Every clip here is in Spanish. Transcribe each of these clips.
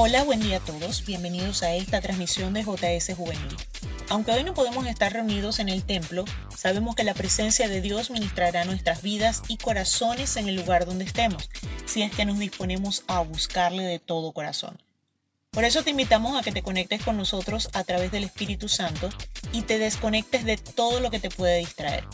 Hola, buen día a todos. Bienvenidos a esta transmisión de JS Juvenil. Aunque hoy no podemos estar reunidos en el templo, sabemos que la presencia de Dios ministrará nuestras vidas y corazones en el lugar donde estemos, si es que nos disponemos a buscarle de todo corazón. Por eso te invitamos a que te conectes con nosotros a través del Espíritu Santo y te desconectes de todo lo que te puede distraer.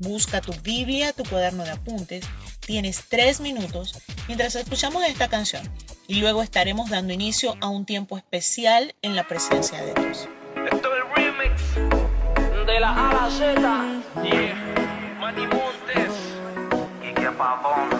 Busca tu Biblia, tu cuaderno de apuntes, tienes tres minutos mientras escuchamos esta canción y luego estaremos dando inicio a un tiempo especial en la presencia de Dios. Esto es el remix de la A la Z. Yeah. Manny Montes. Y que.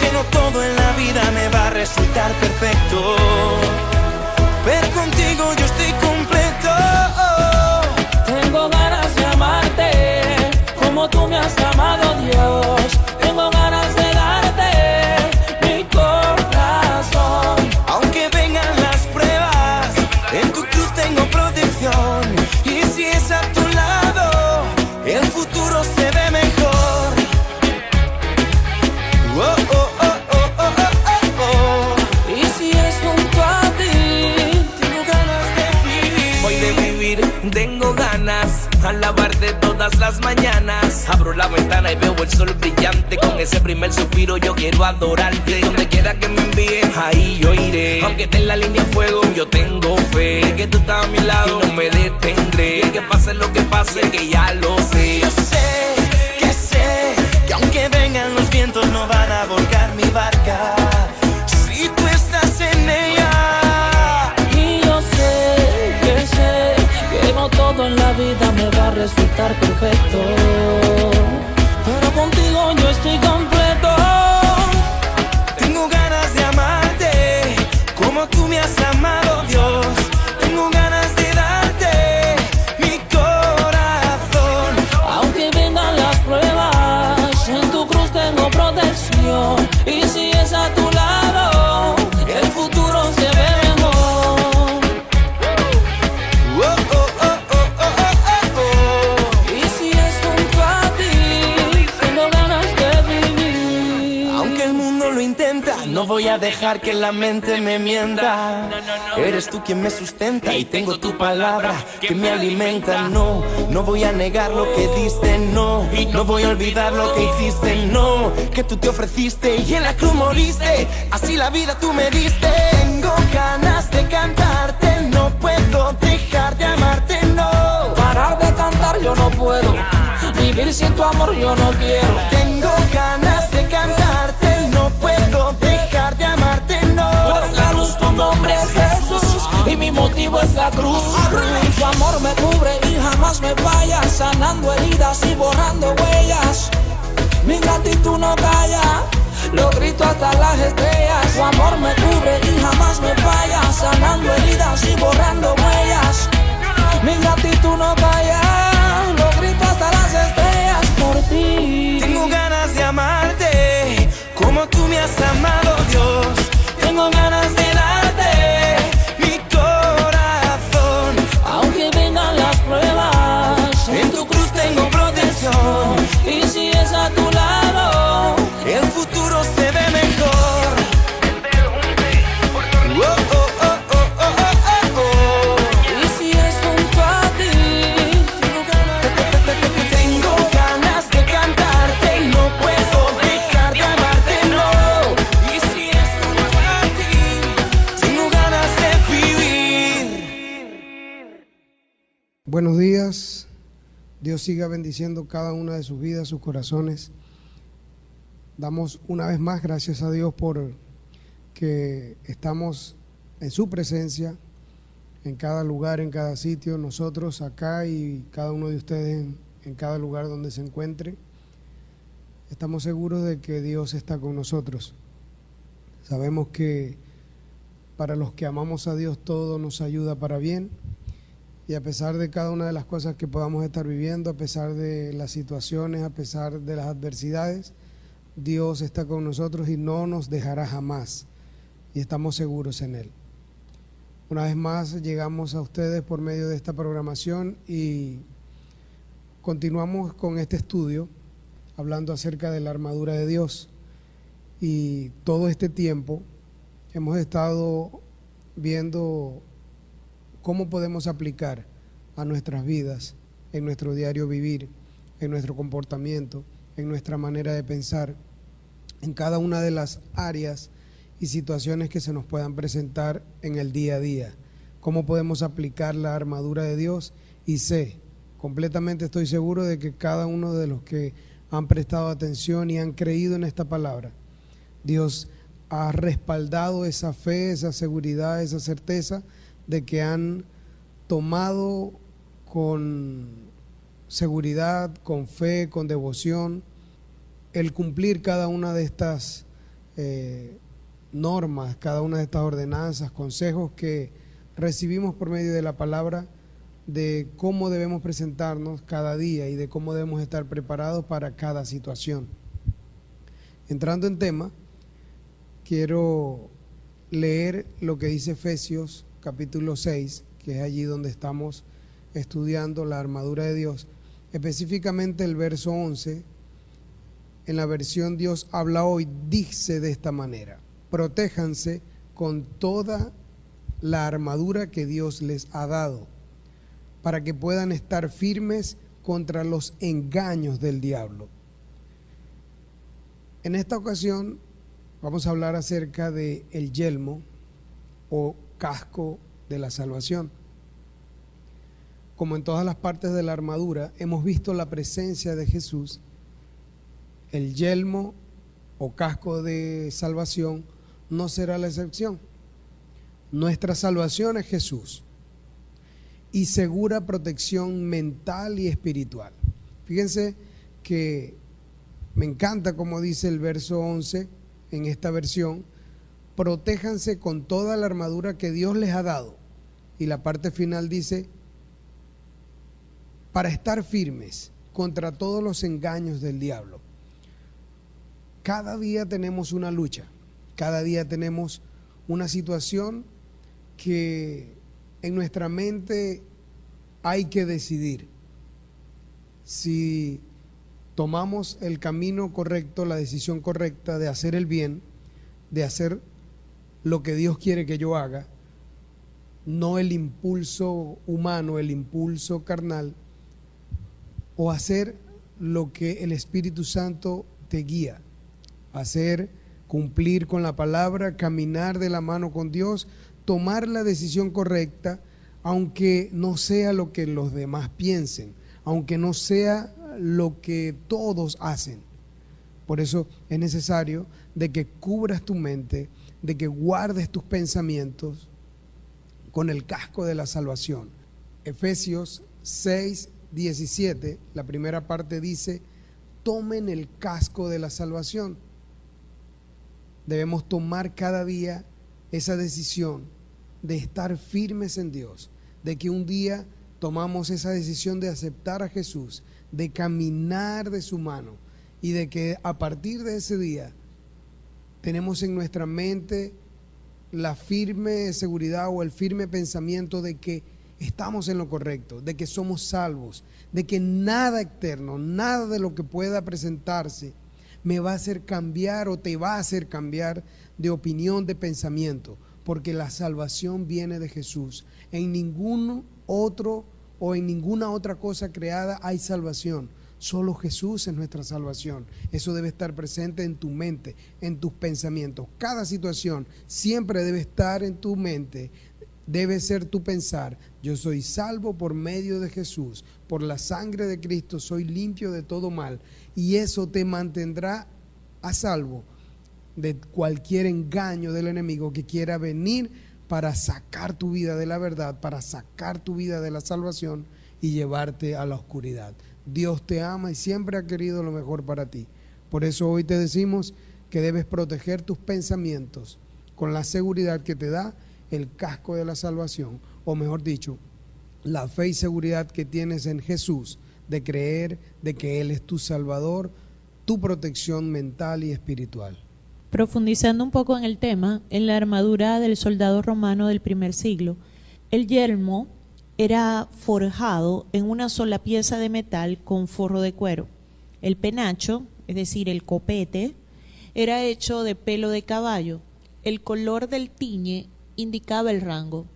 Que no todo en la vida me va a resultar perfecto, pero contigo yo estoy completo. Tengo ganas de amarte como tú me has amado, Dios. El sol brillante. Con ese primer suspiro yo quiero adorarte. Donde quiera que me envíes, ahí yo iré. Aunque esté en la línea de fuego, yo tengo fe. Que tú estás a mi lado y no me detendré. Que pase lo que pase, que ya lo sé. Yo sé, que sé, que aunque vengan los vientos no van a volcar mi barca. Si tú estás en ella. y yo sé que sé que no todo en la vida me va a resultar perfecto. Dejar que la mente me mienta. Eres tú quien me sustenta y tengo tu palabra que me alimenta. No, no voy a negar lo que diste, no. No voy a olvidar lo que hiciste, no. Que tú te ofreciste y en la cruz moriste. Así la vida tú me diste. Tengo ganas de cantarte, no puedo dejar de amarte, no. Parar de cantar yo no puedo. Vivir sin tu amor yo no quiero. Tengo ganas de cantarte, mi motivo es la cruz. Tu amor me cubre y jamás me falla, sanando heridas y borrando huellas. Mi gratitud no calla, lo grito hasta las estrellas. Tu amor me cubre y jamás me falla, sanando heridas siga bendiciendo cada una de sus vidas, sus corazones. Damos una vez más gracias a Dios por que estamos en su presencia, en cada lugar, en cada sitio, nosotros acá y cada uno de ustedes en, en cada lugar donde se encuentre. Estamos seguros de que Dios está con nosotros. Sabemos que para los que amamos a Dios todo nos ayuda para bien. Y a pesar de cada una de las cosas que podamos estar viviendo, a pesar de las situaciones, a pesar de las adversidades, Dios está con nosotros y no nos dejará jamás. Y estamos seguros en Él. Una vez más llegamos a ustedes por medio de esta programación y continuamos con este estudio hablando acerca de la armadura de Dios. Y todo este tiempo hemos estado viendo cómo podemos aplicar a nuestras vidas, en nuestro diario vivir, en nuestro comportamiento, en nuestra manera de pensar, en cada una de las áreas y situaciones que se nos puedan presentar en el día a día. Cómo podemos aplicar la armadura de Dios y sé, completamente estoy seguro de que cada uno de los que han prestado atención y han creído en esta palabra, Dios ha respaldado esa fe, esa seguridad, esa certeza de que han tomado con seguridad, con fe, con devoción, el cumplir cada una de estas eh, normas, cada una de estas ordenanzas, consejos que recibimos por medio de la palabra de cómo debemos presentarnos cada día y de cómo debemos estar preparados para cada situación. Entrando en tema, quiero leer lo que dice Efesios capítulo 6, que es allí donde estamos estudiando la armadura de Dios, específicamente el verso 11, en la versión Dios habla hoy, dice de esta manera, protéjanse con toda la armadura que Dios les ha dado, para que puedan estar firmes contra los engaños del diablo. En esta ocasión vamos a hablar acerca de el yelmo o casco de la salvación. Como en todas las partes de la armadura, hemos visto la presencia de Jesús, el yelmo o casco de salvación no será la excepción. Nuestra salvación es Jesús y segura protección mental y espiritual. Fíjense que me encanta como dice el verso 11 en esta versión, protéjanse con toda la armadura que Dios les ha dado. Y la parte final dice, para estar firmes contra todos los engaños del diablo. Cada día tenemos una lucha, cada día tenemos una situación que en nuestra mente hay que decidir si tomamos el camino correcto, la decisión correcta de hacer el bien, de hacer lo que Dios quiere que yo haga, no el impulso humano, el impulso carnal, o hacer lo que el Espíritu Santo te guía, hacer, cumplir con la palabra, caminar de la mano con Dios, tomar la decisión correcta, aunque no sea lo que los demás piensen, aunque no sea lo que todos hacen. Por eso es necesario de que cubras tu mente, de que guardes tus pensamientos con el casco de la salvación. Efesios 6, 17, la primera parte dice, tomen el casco de la salvación. Debemos tomar cada día esa decisión de estar firmes en Dios, de que un día tomamos esa decisión de aceptar a Jesús, de caminar de su mano y de que a partir de ese día tenemos en nuestra mente la firme seguridad o el firme pensamiento de que estamos en lo correcto, de que somos salvos, de que nada externo, nada de lo que pueda presentarse me va a hacer cambiar o te va a hacer cambiar de opinión, de pensamiento, porque la salvación viene de Jesús. En ningún otro o en ninguna otra cosa creada hay salvación. Solo Jesús es nuestra salvación. Eso debe estar presente en tu mente, en tus pensamientos. Cada situación siempre debe estar en tu mente. Debe ser tu pensar, yo soy salvo por medio de Jesús, por la sangre de Cristo soy limpio de todo mal. Y eso te mantendrá a salvo de cualquier engaño del enemigo que quiera venir para sacar tu vida de la verdad, para sacar tu vida de la salvación y llevarte a la oscuridad. Dios te ama y siempre ha querido lo mejor para ti. Por eso hoy te decimos que debes proteger tus pensamientos con la seguridad que te da el casco de la salvación, o mejor dicho, la fe y seguridad que tienes en Jesús de creer de que Él es tu Salvador, tu protección mental y espiritual. Profundizando un poco en el tema, en la armadura del soldado romano del primer siglo, el yelmo era forjado en una sola pieza de metal con forro de cuero. El penacho, es decir, el copete, era hecho de pelo de caballo. El color del tiñe indicaba el rango.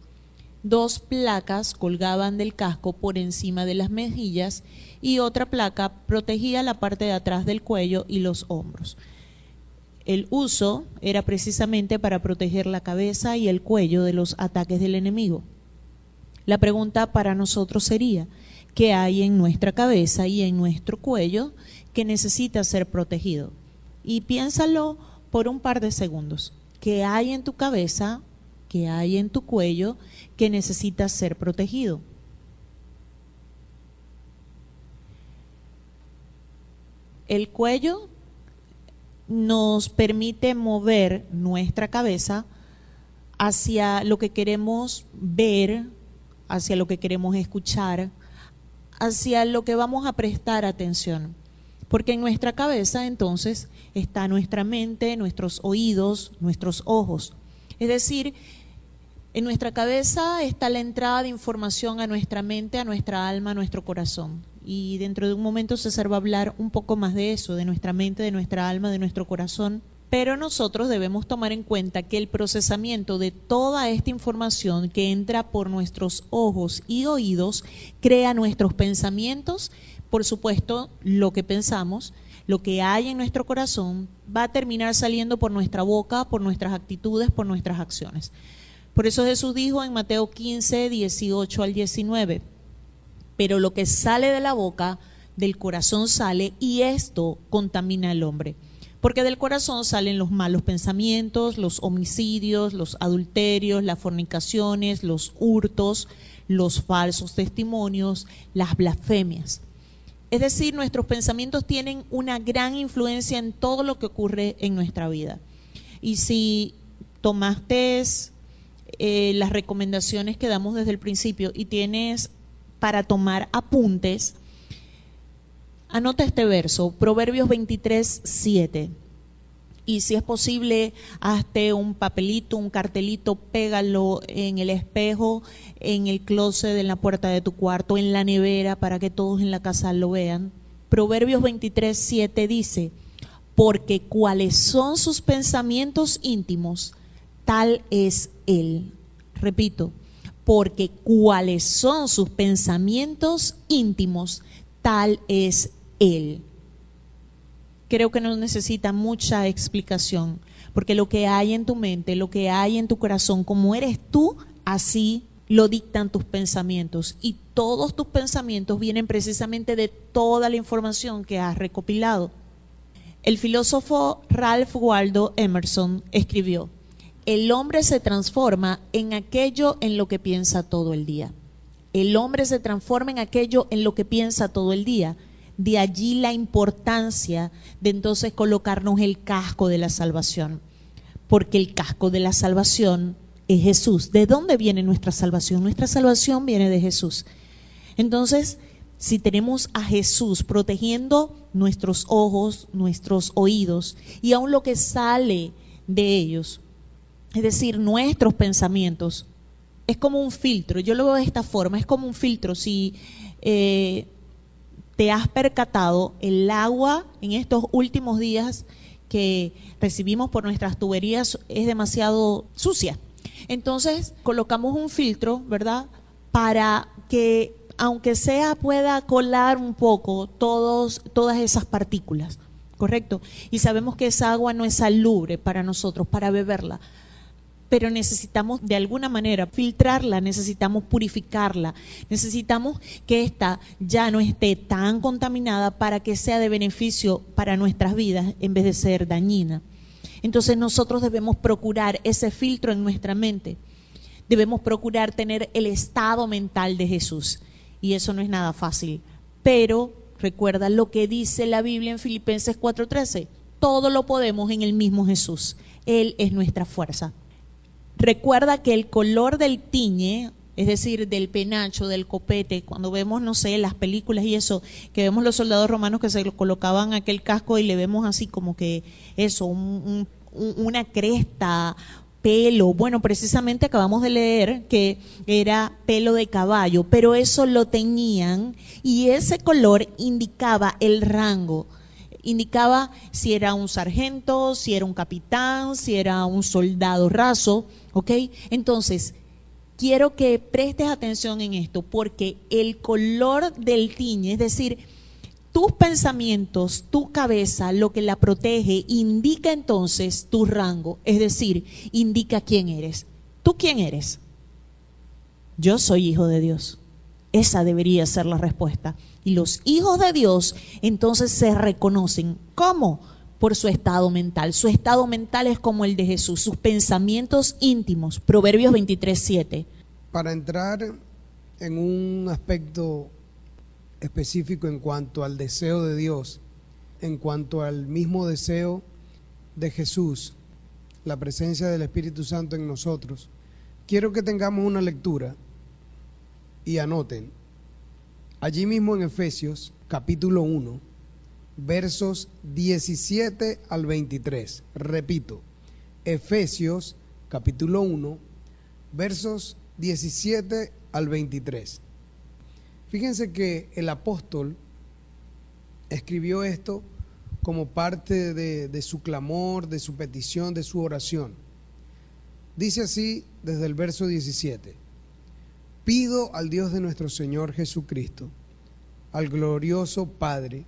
Dos placas colgaban del casco por encima de las mejillas y otra placa protegía la parte de atrás del cuello y los hombros. El uso era precisamente para proteger la cabeza y el cuello de los ataques del enemigo. La pregunta para nosotros sería, ¿qué hay en nuestra cabeza y en nuestro cuello que necesita ser protegido? Y piénsalo por un par de segundos. ¿Qué hay en tu cabeza, qué hay en tu cuello que necesita ser protegido? El cuello nos permite mover nuestra cabeza hacia lo que queremos ver, hacia lo que queremos escuchar, hacia lo que vamos a prestar atención. Porque en nuestra cabeza entonces está nuestra mente, nuestros oídos, nuestros ojos. Es decir, en nuestra cabeza está la entrada de información a nuestra mente, a nuestra alma, a nuestro corazón. Y dentro de un momento César va a hablar un poco más de eso, de nuestra mente, de nuestra alma, de nuestro corazón. Pero nosotros debemos tomar en cuenta que el procesamiento de toda esta información que entra por nuestros ojos y oídos crea nuestros pensamientos, por supuesto, lo que pensamos, lo que hay en nuestro corazón va a terminar saliendo por nuestra boca, por nuestras actitudes, por nuestras acciones. Por eso Jesús dijo en Mateo 15, 18 al 19, pero lo que sale de la boca, del corazón sale y esto contamina al hombre. Porque del corazón salen los malos pensamientos, los homicidios, los adulterios, las fornicaciones, los hurtos, los falsos testimonios, las blasfemias. Es decir, nuestros pensamientos tienen una gran influencia en todo lo que ocurre en nuestra vida. Y si tomaste eh, las recomendaciones que damos desde el principio y tienes para tomar apuntes, anota este verso, Proverbios 23, 7. Y si es posible, hazte un papelito, un cartelito, pégalo en el espejo, en el closet, en la puerta de tu cuarto, en la nevera, para que todos en la casa lo vean. Proverbios 23, 7 dice, porque cuáles son sus pensamientos íntimos, tal es Él. Repito, porque cuáles son sus pensamientos íntimos, tal es Él. Creo que no necesita mucha explicación, porque lo que hay en tu mente, lo que hay en tu corazón, como eres tú, así lo dictan tus pensamientos. Y todos tus pensamientos vienen precisamente de toda la información que has recopilado. El filósofo Ralph Waldo Emerson escribió, el hombre se transforma en aquello en lo que piensa todo el día. El hombre se transforma en aquello en lo que piensa todo el día. De allí la importancia de entonces colocarnos el casco de la salvación. Porque el casco de la salvación es Jesús. ¿De dónde viene nuestra salvación? Nuestra salvación viene de Jesús. Entonces, si tenemos a Jesús protegiendo nuestros ojos, nuestros oídos y aún lo que sale de ellos, es decir, nuestros pensamientos, es como un filtro. Yo lo veo de esta forma, es como un filtro. Si eh, te has percatado, el agua en estos últimos días que recibimos por nuestras tuberías es demasiado sucia. Entonces colocamos un filtro, ¿verdad? Para que aunque sea pueda colar un poco todas esas partículas, ¿correcto? Y sabemos que esa agua no es salubre para nosotros, para beberla pero necesitamos de alguna manera filtrarla, necesitamos purificarla, necesitamos que ésta ya no esté tan contaminada para que sea de beneficio para nuestras vidas en vez de ser dañina. Entonces nosotros debemos procurar ese filtro en nuestra mente. Debemos procurar tener el estado mental de Jesús. Y eso no es nada fácil. Pero recuerda lo que dice la Biblia en Filipenses 4:13. Todo lo podemos en el mismo Jesús. Él es nuestra fuerza. Recuerda que el color del tiñe, es decir, del penacho, del copete, cuando vemos, no sé, las películas y eso, que vemos los soldados romanos que se colocaban aquel casco y le vemos así como que eso, una cresta, pelo. Bueno, precisamente acabamos de leer que era pelo de caballo, pero eso lo tenían y ese color indicaba el rango. Indicaba si era un sargento, si era un capitán, si era un soldado raso, ¿ok? Entonces, quiero que prestes atención en esto, porque el color del tiñe, es decir, tus pensamientos, tu cabeza, lo que la protege, indica entonces tu rango, es decir, indica quién eres. ¿Tú quién eres? Yo soy hijo de Dios. Esa debería ser la respuesta. Y los hijos de Dios entonces se reconocen. ¿Cómo? Por su estado mental. Su estado mental es como el de Jesús, sus pensamientos íntimos. Proverbios 23, 7. Para entrar en un aspecto específico en cuanto al deseo de Dios, en cuanto al mismo deseo de Jesús, la presencia del Espíritu Santo en nosotros, quiero que tengamos una lectura y anoten. Allí mismo en Efesios capítulo 1, versos 17 al 23. Repito, Efesios capítulo 1, versos 17 al 23. Fíjense que el apóstol escribió esto como parte de, su clamor, de su petición, de su oración. Dice así desde el verso 17, pido al Dios de nuestro Señor Jesucristo, al glorioso Padre,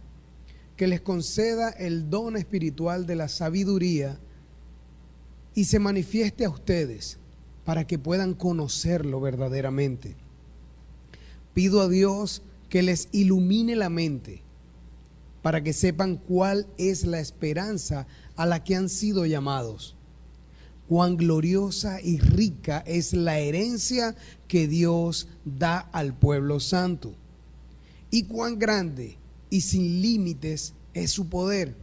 que les conceda el don espiritual de la sabiduría y se manifieste a ustedes para que puedan conocerlo verdaderamente. Pido a Dios que les ilumine la mente para que sepan cuál es la esperanza a la que han sido llamados, cuán gloriosa y rica es la herencia que Dios da al pueblo santo, y cuán grande y sin límites es su poder,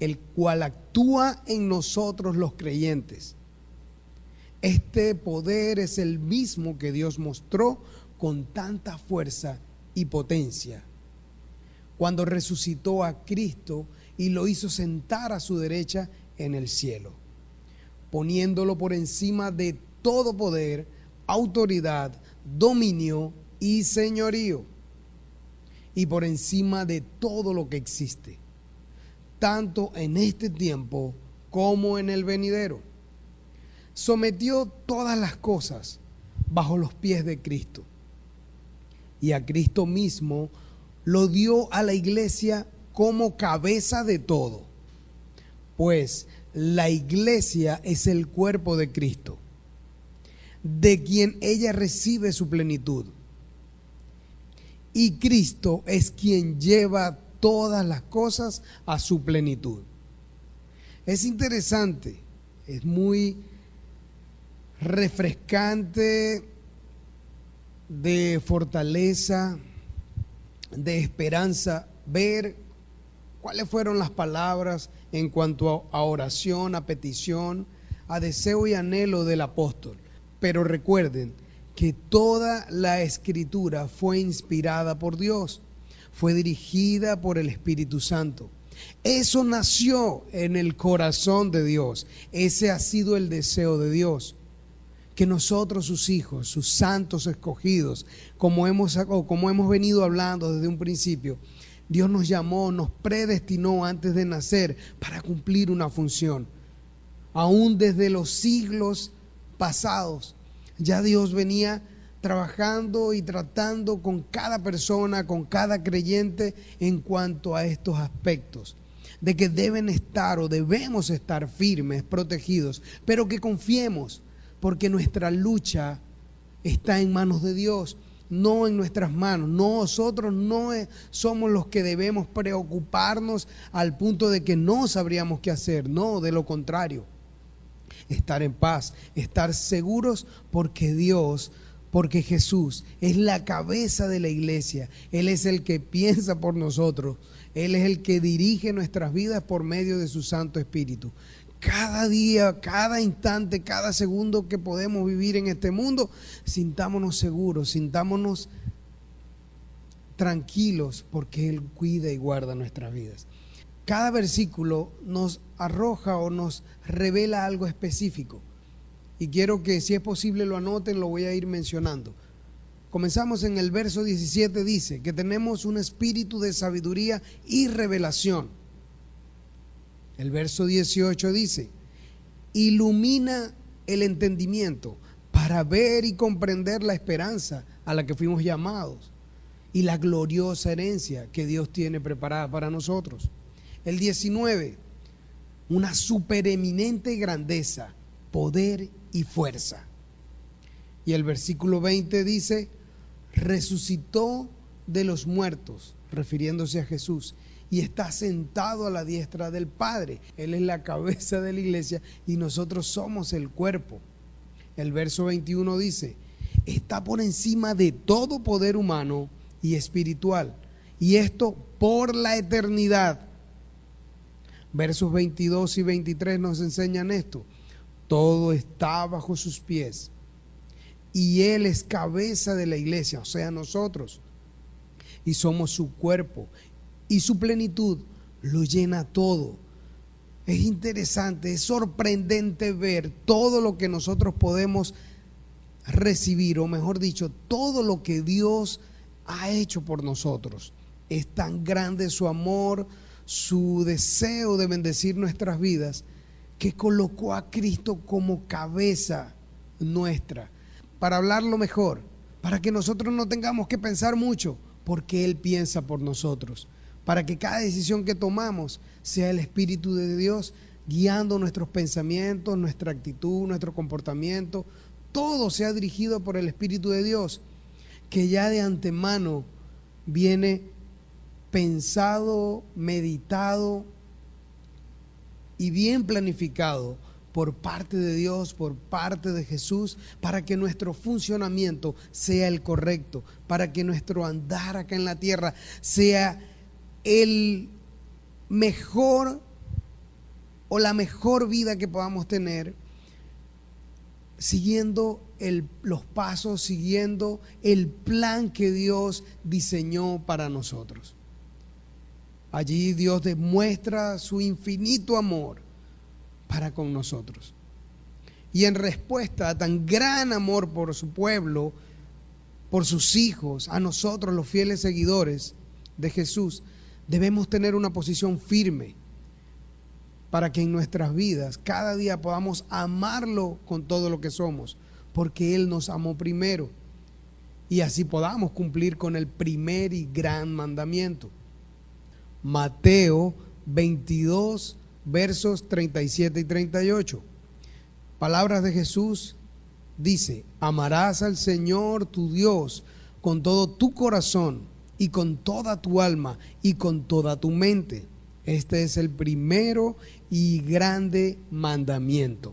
el cual actúa en nosotros los creyentes. Este poder es el mismo que Dios mostró con tanta fuerza y potencia. Cuando resucitó a Cristo y lo hizo sentar a su derecha en el cielo, poniéndolo por encima de todo poder, autoridad, dominio y señorío, y por encima de todo lo que existe, tanto en este tiempo como en el venidero. Sometió todas las cosas bajo los pies de Cristo y a Cristo mismo lo dio a la iglesia como cabeza de todo. Pues la iglesia es el cuerpo de Cristo, de quien ella recibe su plenitud. Y Cristo es quien lleva todas las cosas a su plenitud. Es interesante, es muy refrescante de fortaleza, de esperanza, ver cuáles fueron las palabras en cuanto a oración, a petición, a deseo y anhelo del apóstol. Pero recuerden que toda la escritura fue inspirada por Dios, fue dirigida por el Espíritu Santo. Eso nació en el corazón de Dios, ese ha sido el deseo de Dios que nosotros, sus hijos, sus santos escogidos, como hemos, como hemos venido hablando desde un principio, Dios nos llamó, nos predestinó antes de nacer para cumplir una función. Aún desde los siglos pasados, ya Dios venía trabajando y tratando con cada persona, con cada creyente en cuanto a estos aspectos de que deben estar o debemos estar firmes, protegidos, pero que confiemos porque nuestra lucha está en manos de Dios, no en nuestras manos. Nosotros no somos los que debemos preocuparnos al punto de que no sabríamos qué hacer, no, de lo contrario. Estar en paz, estar seguros porque Dios porque Jesús es la cabeza de la iglesia, Él es el que piensa por nosotros, Él es el que dirige nuestras vidas por medio de su Santo Espíritu. cada día, cada instante, cada segundo que podemos vivir en este mundo, sintámonos seguros, sintámonos tranquilos porque Él cuida y guarda nuestras vidas. Cada versículo nos arroja o nos revela algo específico. Y quiero que si es posible lo anoten, lo voy a ir mencionando. Comenzamos en el verso 17, dice que tenemos un espíritu de sabiduría y revelación. El verso 18 dice, ilumina el entendimiento para ver y comprender la esperanza a la que fuimos llamados y la gloriosa herencia que Dios tiene preparada para nosotros. El 19, una supereminente grandeza, poder y fuerza. Y el versículo 20 dice, resucitó de los muertos, refiriéndose a Jesús, y está sentado a la diestra del Padre. Él es la cabeza de la iglesia y nosotros somos el cuerpo. El verso 21 dice, está por encima de todo poder humano y espiritual. Y esto por la eternidad. Versos 22 y 23 nos enseñan esto. Todo está bajo sus pies. Y Él es cabeza de la iglesia, o sea, nosotros. Y somos su cuerpo. Y su plenitud lo llena todo. Es interesante, es sorprendente ver todo lo que nosotros podemos recibir, o mejor dicho, todo lo que Dios ha hecho por nosotros. Es tan grande su amor, su deseo de bendecir nuestras vidas, que colocó a Cristo como cabeza nuestra. Para hablarlo mejor, para que nosotros no tengamos que pensar mucho, porque Él piensa por nosotros. Para que cada decisión que tomamos sea el Espíritu de Dios guiando nuestros pensamientos, nuestra actitud, nuestro comportamiento. Todo sea dirigido por el Espíritu de Dios que ya de antemano viene pensado, meditado y bien planificado por parte de Dios, por parte de Jesús, para que nuestro funcionamiento sea el correcto, para que nuestro andar acá en la tierra sea el mejor o la mejor vida que podamos tener, siguiendo los pasos, siguiendo el plan que Dios diseñó para nosotros. Allí Dios demuestra su infinito amor para con nosotros. Y en respuesta a tan gran amor por su pueblo, por sus hijos, a nosotros los fieles seguidores de Jesús, debemos tener una posición firme para que en nuestras vidas cada día podamos amarlo con todo lo que somos, porque Él nos amó primero y así podamos cumplir con el primer y gran mandamiento. Mateo 22, versos 37 y 38. Palabras de Jesús dice, amarás al Señor tu Dios con todo tu corazón y con toda tu alma y con toda tu mente. Este es el primero y grande mandamiento.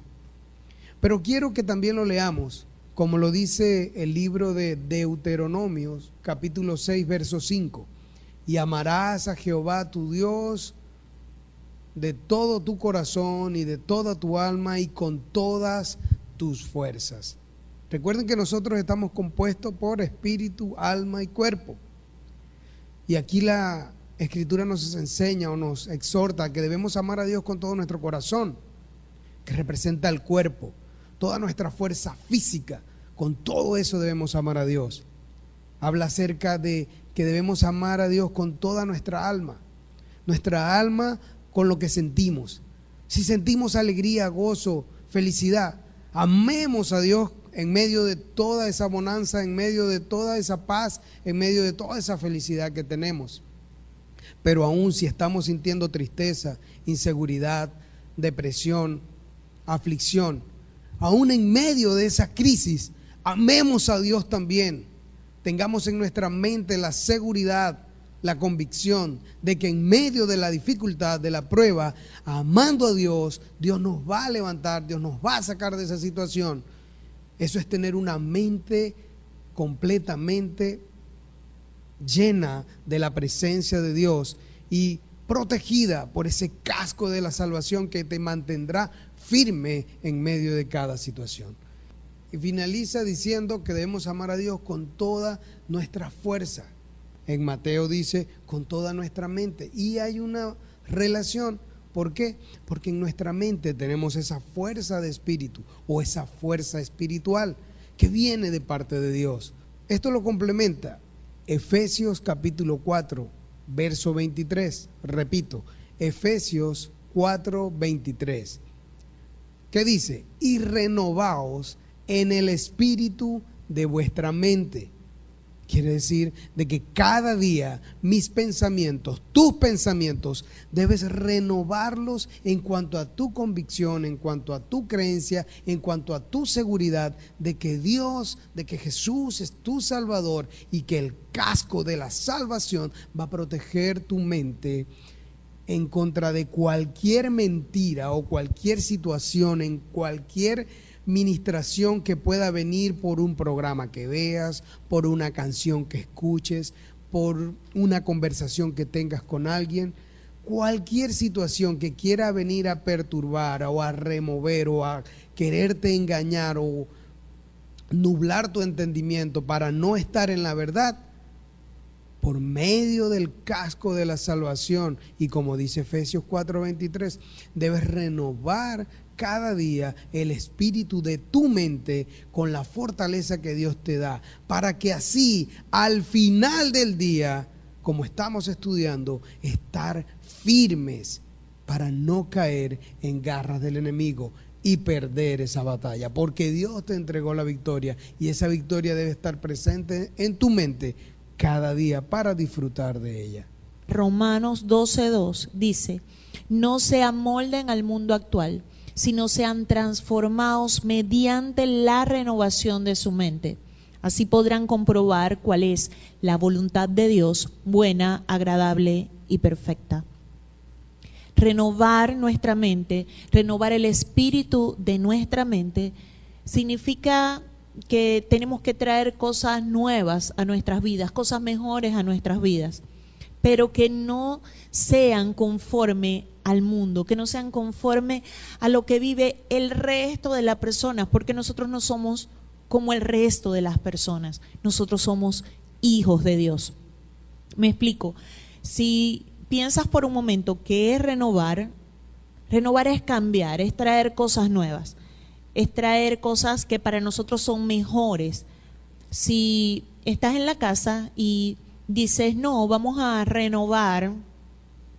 Pero quiero que también lo leamos, como lo dice el libro de Deuteronomios, capítulo 6, verso 5. Y amarás a Jehová tu Dios de todo tu corazón y de toda tu alma y con todas tus fuerzas. Recuerden que nosotros estamos compuestos por espíritu, alma y cuerpo. Y aquí la escritura nos enseña o nos exhorta que debemos amar a Dios con todo nuestro corazón, que representa el cuerpo toda nuestra fuerza física, con todo eso debemos amar a Dios. Habla acerca de que debemos amar a Dios con toda nuestra alma, nuestra alma con lo que sentimos. Si sentimos alegría, gozo, felicidad, amemos a Dios en medio de toda esa bonanza, en medio de toda esa paz, en medio de toda esa felicidad que tenemos. Pero aún si estamos sintiendo tristeza, inseguridad, depresión, aflicción, aún en medio de esa crisis, amemos a Dios también. Tengamos en nuestra mente la seguridad, la convicción de que en medio de la dificultad, de la prueba, amando a Dios, Dios nos va a levantar, Dios nos va a sacar de esa situación. Eso es tener una mente completamente llena de la presencia de Dios y protegida por ese casco de la salvación que te mantendrá firme en medio de cada situación. Y finaliza diciendo que debemos amar a Dios con toda nuestra fuerza. En Mateo dice, con toda nuestra mente. Y hay una relación. ¿Por qué? Porque en nuestra mente tenemos esa fuerza de espíritu o esa fuerza espiritual que viene de parte de Dios. Esto lo complementa Efesios capítulo 4, verso 23. Repito, Efesios 4, 23. ¿Qué dice? Y renovaos en el espíritu de vuestra mente. Quiere decir de que cada día mis pensamientos, tus pensamientos, debes renovarlos en cuanto a tu convicción, en cuanto a tu creencia, en cuanto a tu seguridad de que Dios, de que Jesús es tu Salvador y que el casco de la salvación va a proteger tu mente en contra de cualquier mentira o cualquier situación, en cualquier ministración que pueda venir por un programa que veas, por una canción que escuches, por una conversación que tengas con alguien, cualquier situación que quiera venir a perturbar o a remover o a quererte engañar o nublar tu entendimiento para no estar en la verdad, por medio del casco de la salvación y como dice Efesios 4:23, debes renovar cada día el espíritu de tu mente con la fortaleza que Dios te da, para que así al final del día, como estamos estudiando, estar firmes para no caer en garras del enemigo y perder esa batalla, porque Dios te entregó la victoria y esa victoria debe estar presente en tu mente cada día para disfrutar de ella. Romanos 12.2 dice, no se amolden al mundo actual, sino sean transformados mediante la renovación de su mente. Así podrán comprobar cuál es la voluntad de Dios, buena, agradable y perfecta. Renovar nuestra mente, renovar el espíritu de nuestra mente, significa que tenemos que traer cosas nuevas a nuestras vidas, cosas mejores a nuestras vidas, pero que no sean conforme al mundo, que no sean conforme a lo que vive el resto de las personas, porque nosotros no somos como el resto de las personas, nosotros somos hijos de Dios. Me explico, si piensas por un momento que es renovar, renovar es cambiar, es traer cosas nuevas, es traer cosas que para nosotros son mejores. Si estás en la casa y dices, no, vamos a renovar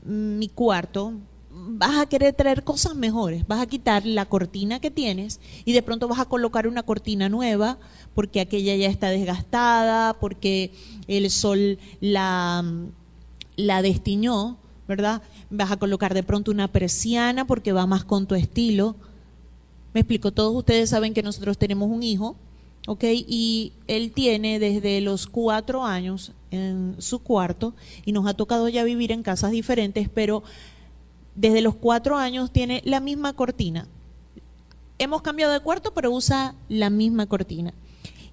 mi cuarto, vas a querer traer cosas mejores, vas a quitar la cortina que tienes y de pronto vas a colocar una cortina nueva porque aquella ya está desgastada, porque el sol la, la destiñó, ¿verdad? Vas a colocar de pronto una persiana porque va más con tu estilo. Me explico, todos ustedes saben que nosotros tenemos un hijo, ¿ok? Y él tiene desde los cuatro años en su cuarto y nos ha tocado ya vivir en casas diferentes, pero desde los cuatro años tiene la misma cortina. Hemos cambiado de cuarto, pero usa la misma cortina.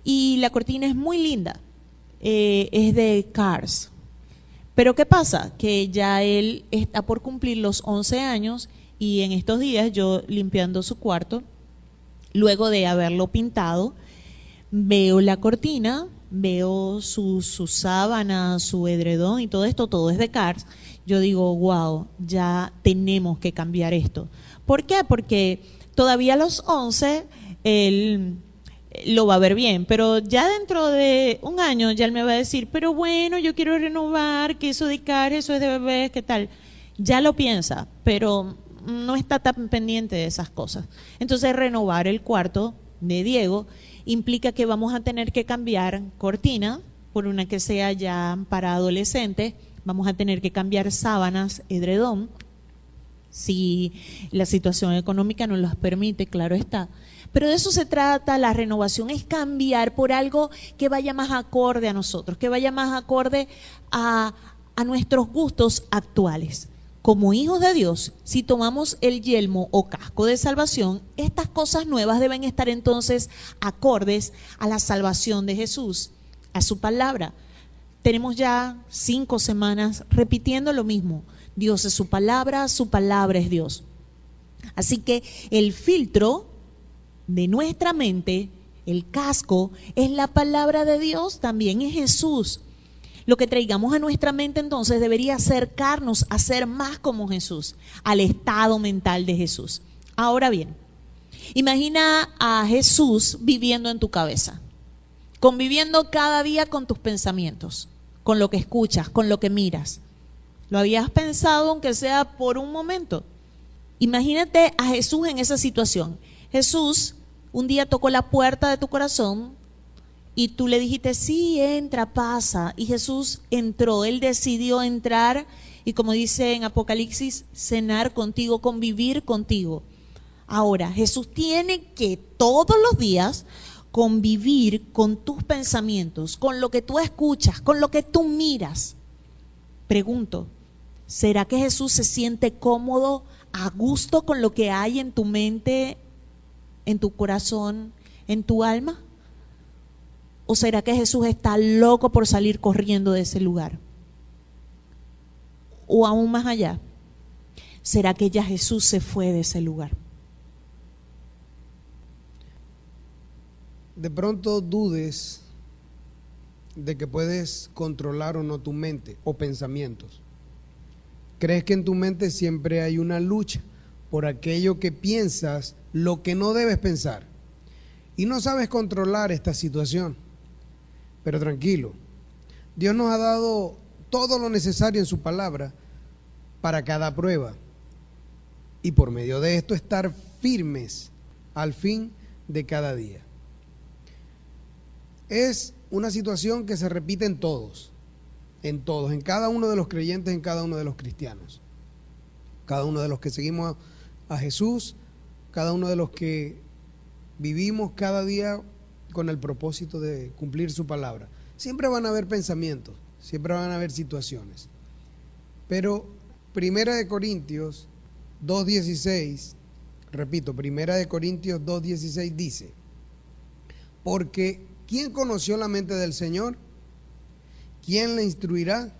Y la cortina es muy linda, eh, es de Cars. Pero ¿qué pasa? Que ya él está por cumplir los 11 años y en estos días yo limpiando su cuarto, luego de haberlo pintado, veo la cortina, veo su, su sábana, su edredón y todo esto, todo es de Cars yo digo, wow, ya tenemos que cambiar esto. ¿Por qué? Porque todavía a los 11 él lo va a ver bien, pero ya dentro de un año ya él me va a decir, pero bueno, yo quiero renovar, que eso de car, eso es de bebés, ¿qué tal? Ya lo piensa, pero no está tan pendiente de esas cosas. Entonces renovar el cuarto de Diego implica que vamos a tener que cambiar cortina por una que sea ya para adolescentes vamos a tener que cambiar sábanas, edredón, si la situación económica nos las permite, claro está. Pero de eso se trata, la renovación es cambiar por algo que vaya más acorde a nosotros, que vaya más acorde a, a nuestros gustos actuales. Como hijos de Dios, si tomamos el yelmo o casco de salvación, estas cosas nuevas deben estar entonces acordes a la salvación de Jesús, a su palabra tenemos ya cinco semanas repitiendo lo mismo. Dios es su palabra, su palabra es Dios. Así que el filtro de nuestra mente, el casco, es la palabra de Dios, también es Jesús. Lo que traigamos a nuestra mente entonces debería acercarnos a ser más como Jesús, al estado mental de Jesús. Ahora bien, imagina a Jesús viviendo en tu cabeza, conviviendo cada día con tus pensamientos, con lo que escuchas, con lo que miras. ¿Lo habías pensado aunque sea por un momento? Imagínate a Jesús en esa situación. Jesús un día tocó la puerta de tu corazón y tú le dijiste, sí, entra, pasa. Y Jesús entró, Él decidió entrar y como dice en Apocalipsis, cenar contigo, convivir contigo. Ahora, Jesús tiene que todos los días convivir con tus pensamientos, con lo que tú escuchas, con lo que tú miras. Pregunto, ¿será que Jesús se siente cómodo, a gusto con lo que hay en tu mente, en tu corazón, en tu alma? ¿O será que Jesús está loco por salir corriendo de ese lugar? O aún más allá, ¿será que ya Jesús se fue de ese lugar? De pronto dudes de que puedes controlar o no tu mente o pensamientos. Crees que en tu mente siempre hay una lucha por aquello que piensas, lo que no debes pensar. Y no sabes controlar esta situación. Pero tranquilo, Dios nos ha dado todo lo necesario en su palabra para cada prueba. Y por medio de esto estar firmes al fin de cada día. Es una situación que se repite en todos, en todos, en cada uno de los creyentes, en cada uno de los cristianos. Cada uno de los que seguimos a Jesús, cada uno de los que vivimos cada día con el propósito de cumplir su palabra. Siempre van a haber pensamientos, siempre van a haber situaciones. Pero Primera de Corintios 2.16, repito, Primera de Corintios 2.16 dice, porque ¿quién conoció la mente del Señor? ¿Quién le instruirá?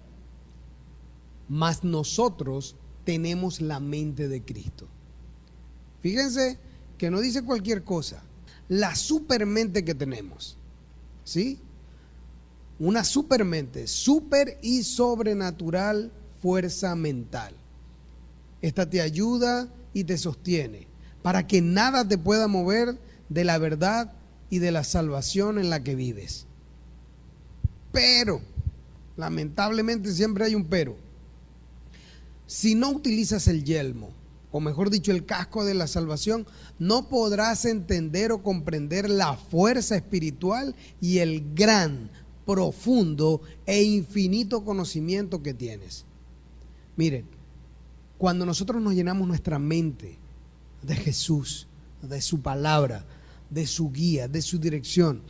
Mas nosotros tenemos la mente de Cristo. Fíjense que no dice cualquier cosa, la supermente que tenemos. ¿Sí? Una supermente, super y sobrenatural fuerza mental. Esta te ayuda y te sostiene para que nada te pueda mover de la verdad y de la salvación en la que vives. Pero, lamentablemente siempre hay un pero. Si no utilizas el yelmo, o mejor dicho, el casco de la salvación, no podrás entender o comprender la fuerza espiritual y el gran, profundo e infinito conocimiento que tienes. Miren, cuando nosotros nos llenamos nuestra mente de Jesús, de su palabra, de su guía, de su dirección,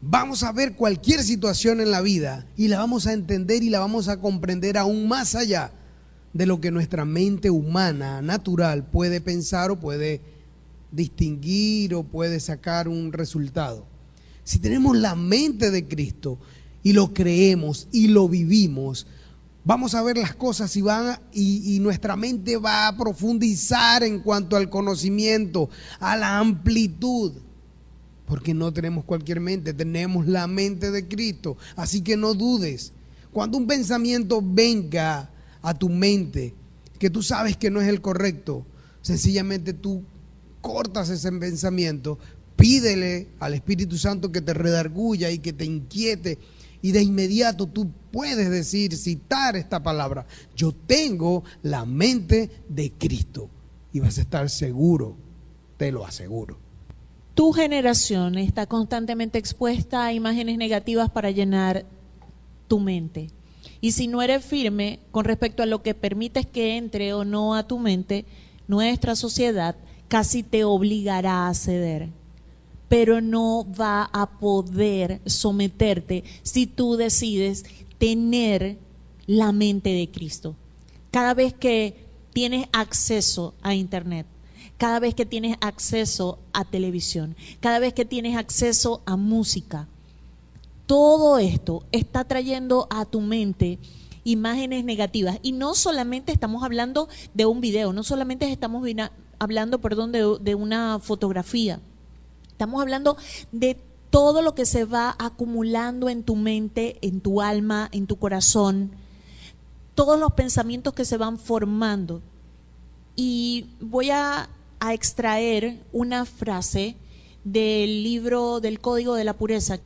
vamos a ver cualquier situación en la vida y la vamos a entender y la vamos a comprender aún más allá de lo que nuestra mente humana, natural, puede pensar o puede distinguir o puede sacar un resultado. Si tenemos la mente de Cristo y lo creemos y lo vivimos, vamos a ver las cosas y, van y, nuestra mente va a profundizar en cuanto al conocimiento, a la amplitud. Porque no tenemos cualquier mente, tenemos la mente de Cristo. Así que no dudes. Cuando un pensamiento venga a tu mente que tú sabes que no es el correcto, sencillamente tú cortas ese pensamiento, pídele al Espíritu Santo que te redarguya y que te inquiete y de inmediato tú puedes decir, citar esta palabra, yo tengo la mente de Cristo y vas a estar seguro, te lo aseguro. Tu generación está constantemente expuesta a imágenes negativas para llenar tu mente. Y si no eres firme con respecto a lo que permites que entre o no a tu mente, nuestra sociedad casi te obligará a ceder. Pero no va a poder someterte si tú decides tener la mente de Cristo. Cada vez que tienes acceso a Internet, cada vez que tienes acceso a televisión, cada vez que tienes acceso a música, todo esto está trayendo a tu mente imágenes negativas. Y no solamente estamos hablando de un video, no solamente estamos hablando, perdón, de, de una fotografía. Estamos hablando de todo lo que se va acumulando en tu mente, en tu alma, en tu corazón, todos los pensamientos que se van formando. Y voy a, extraer una frase del libro del Código de la Pureza.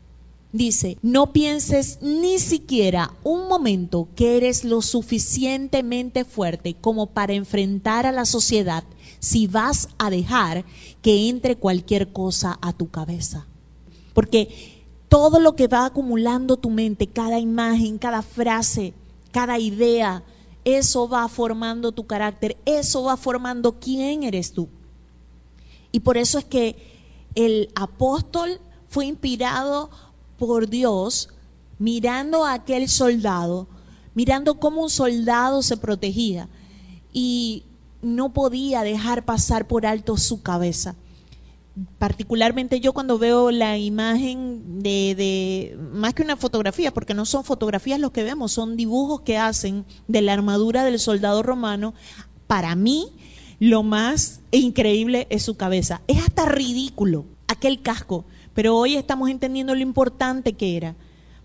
Dice, no pienses ni siquiera un momento que eres lo suficientemente fuerte como para enfrentar a la sociedad si vas a dejar que entre cualquier cosa a tu cabeza. Porque todo lo que va acumulando tu mente, cada imagen, cada frase, cada idea, eso va formando tu carácter, eso va formando quién eres tú. Y por eso es que el apóstol fue inspirado por Dios mirando a aquel soldado, mirando cómo un soldado se protegía y no podía dejar pasar por alto su cabeza particularmente yo cuando veo la imagen de, más que una fotografía, porque no son fotografías los que vemos, son dibujos que hacen de la armadura del soldado romano, para mí lo más increíble es su cabeza. Es hasta ridículo aquel casco, pero hoy estamos entendiendo lo importante que era.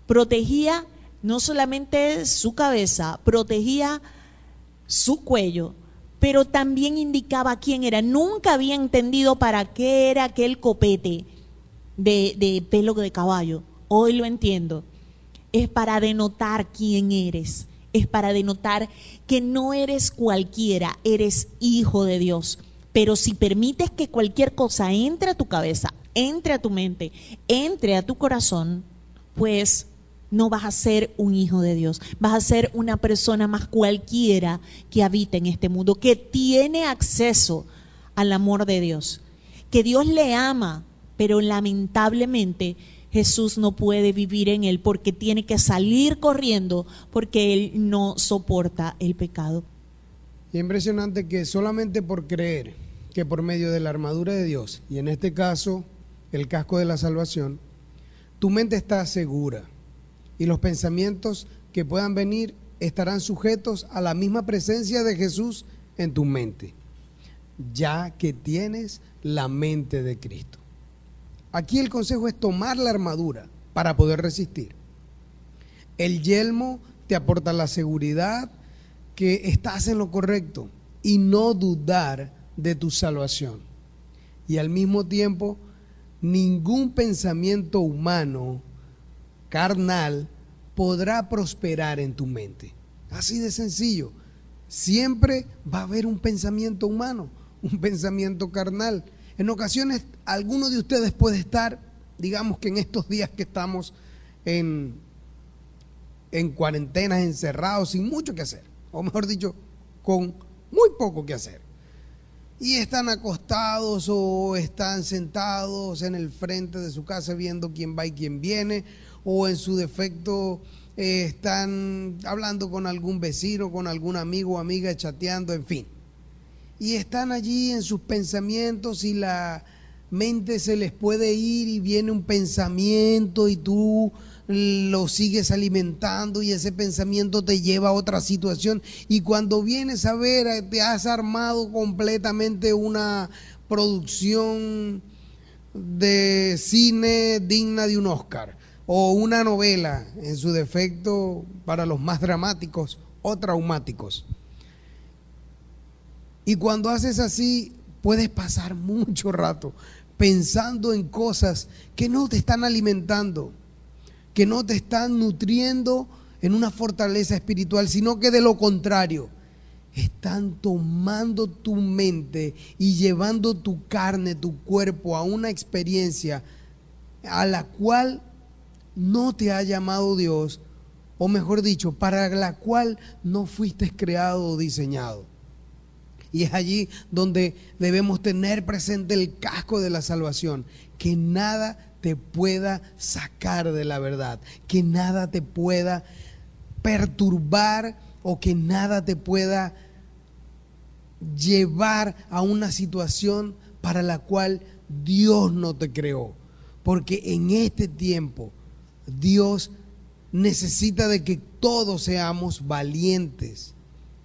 Protegía no solamente su cabeza, protegía su cuello, pero también indicaba quién era. Nunca había entendido para qué era aquel copete de, de pelo de caballo. Hoy lo entiendo. Es para denotar quién eres. Es para denotar que no eres cualquiera, eres hijo de Dios. Pero si permites que cualquier cosa entre a tu cabeza, entre a tu mente, entre a tu corazón, pues no vas a ser un hijo de Dios, vas a ser una persona más cualquiera que habita en este mundo, que tiene acceso al amor de Dios, que Dios le ama, pero lamentablemente Jesús no puede vivir en él porque tiene que salir corriendo porque él no soporta el pecado. Impresionante que solamente por creer que por medio de la armadura de Dios, y en este caso el casco de la salvación, tu mente está segura y los pensamientos que puedan venir estarán sujetos a la misma presencia de Jesús en tu mente, ya que tienes la mente de Cristo. Aquí el consejo es tomar la armadura para poder resistir. El yelmo te aporta la seguridad que estás en lo correcto y no dudar de tu salvación. Y al mismo tiempo, ningún pensamiento humano carnal podrá prosperar en tu mente. Así de sencillo. Siempre va a haber un pensamiento humano, un pensamiento carnal. En ocasiones, alguno de ustedes puede estar, digamos que en estos días que estamos en, en cuarentenas, encerrados, sin mucho que hacer, o mejor dicho, con muy poco que hacer. Y están acostados o están sentados en el frente de su casa viendo quién va y quién viene, o en su defecto eh, están hablando con algún vecino, con algún amigo o amiga, chateando, en fin. Y están allí en sus pensamientos y la mente se les puede ir y viene un pensamiento y tú lo sigues alimentando y ese pensamiento te lleva a otra situación y cuando vienes a ver te has armado completamente una producción de cine digna de un Oscar o una novela, en su defecto para los más dramáticos o traumáticos. Y cuando haces así, puedes pasar mucho rato pensando en cosas que no te están alimentando, que no te están nutriendo en una fortaleza espiritual, sino que de lo contrario, están tomando tu mente y llevando tu carne, tu cuerpo a una experiencia a la cual no te ha llamado Dios, o mejor dicho, para la cual no fuiste creado o diseñado. Y es allí donde debemos tener presente el casco de la salvación, que nada te pueda sacar de la verdad, que nada te pueda perturbar o que nada te pueda llevar a una situación para la cual Dios no te creó. Porque en este tiempo Dios necesita de que todos seamos valientes,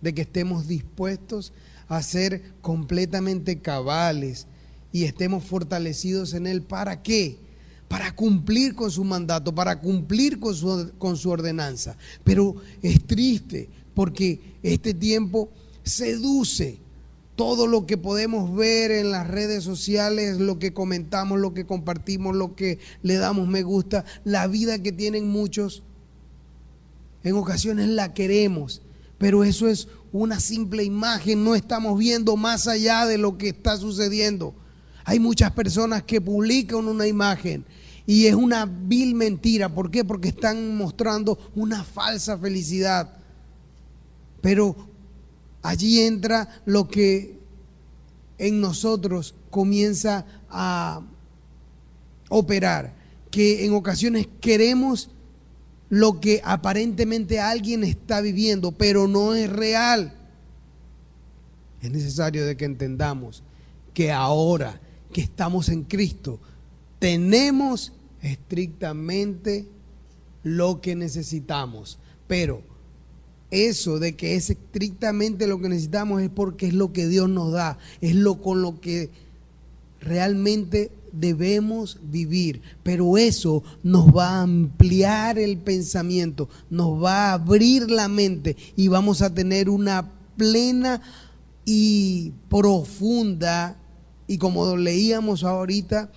de que estemos dispuestos a ser completamente cabales y estemos fortalecidos en Él. ¿Para qué? Para cumplir con su mandato, para cumplir con su, con su ordenanza. Pero es triste porque este tiempo seduce todo lo que podemos ver en las redes sociales, lo que comentamos, lo que compartimos, lo que le damos me gusta, la vida que tienen muchos, en ocasiones la queremos, pero eso es una simple imagen, no estamos viendo más allá de lo que está sucediendo. Hay muchas personas que publican una imagen y es una vil mentira. ¿Por qué? Porque están mostrando una falsa felicidad. Pero allí entra lo que en nosotros comienza a operar, que en ocasiones queremos lo que aparentemente alguien está viviendo, pero no es real. Es necesario de que entendamos que ahora que estamos en Cristo, tenemos estrictamente lo que necesitamos, pero eso de que es estrictamente lo que necesitamos es porque es lo que Dios nos da, es lo con lo que realmente debemos vivir, pero eso nos va a ampliar el pensamiento, nos va a abrir la mente y vamos a tener una plena y profunda y como leíamos ahorita,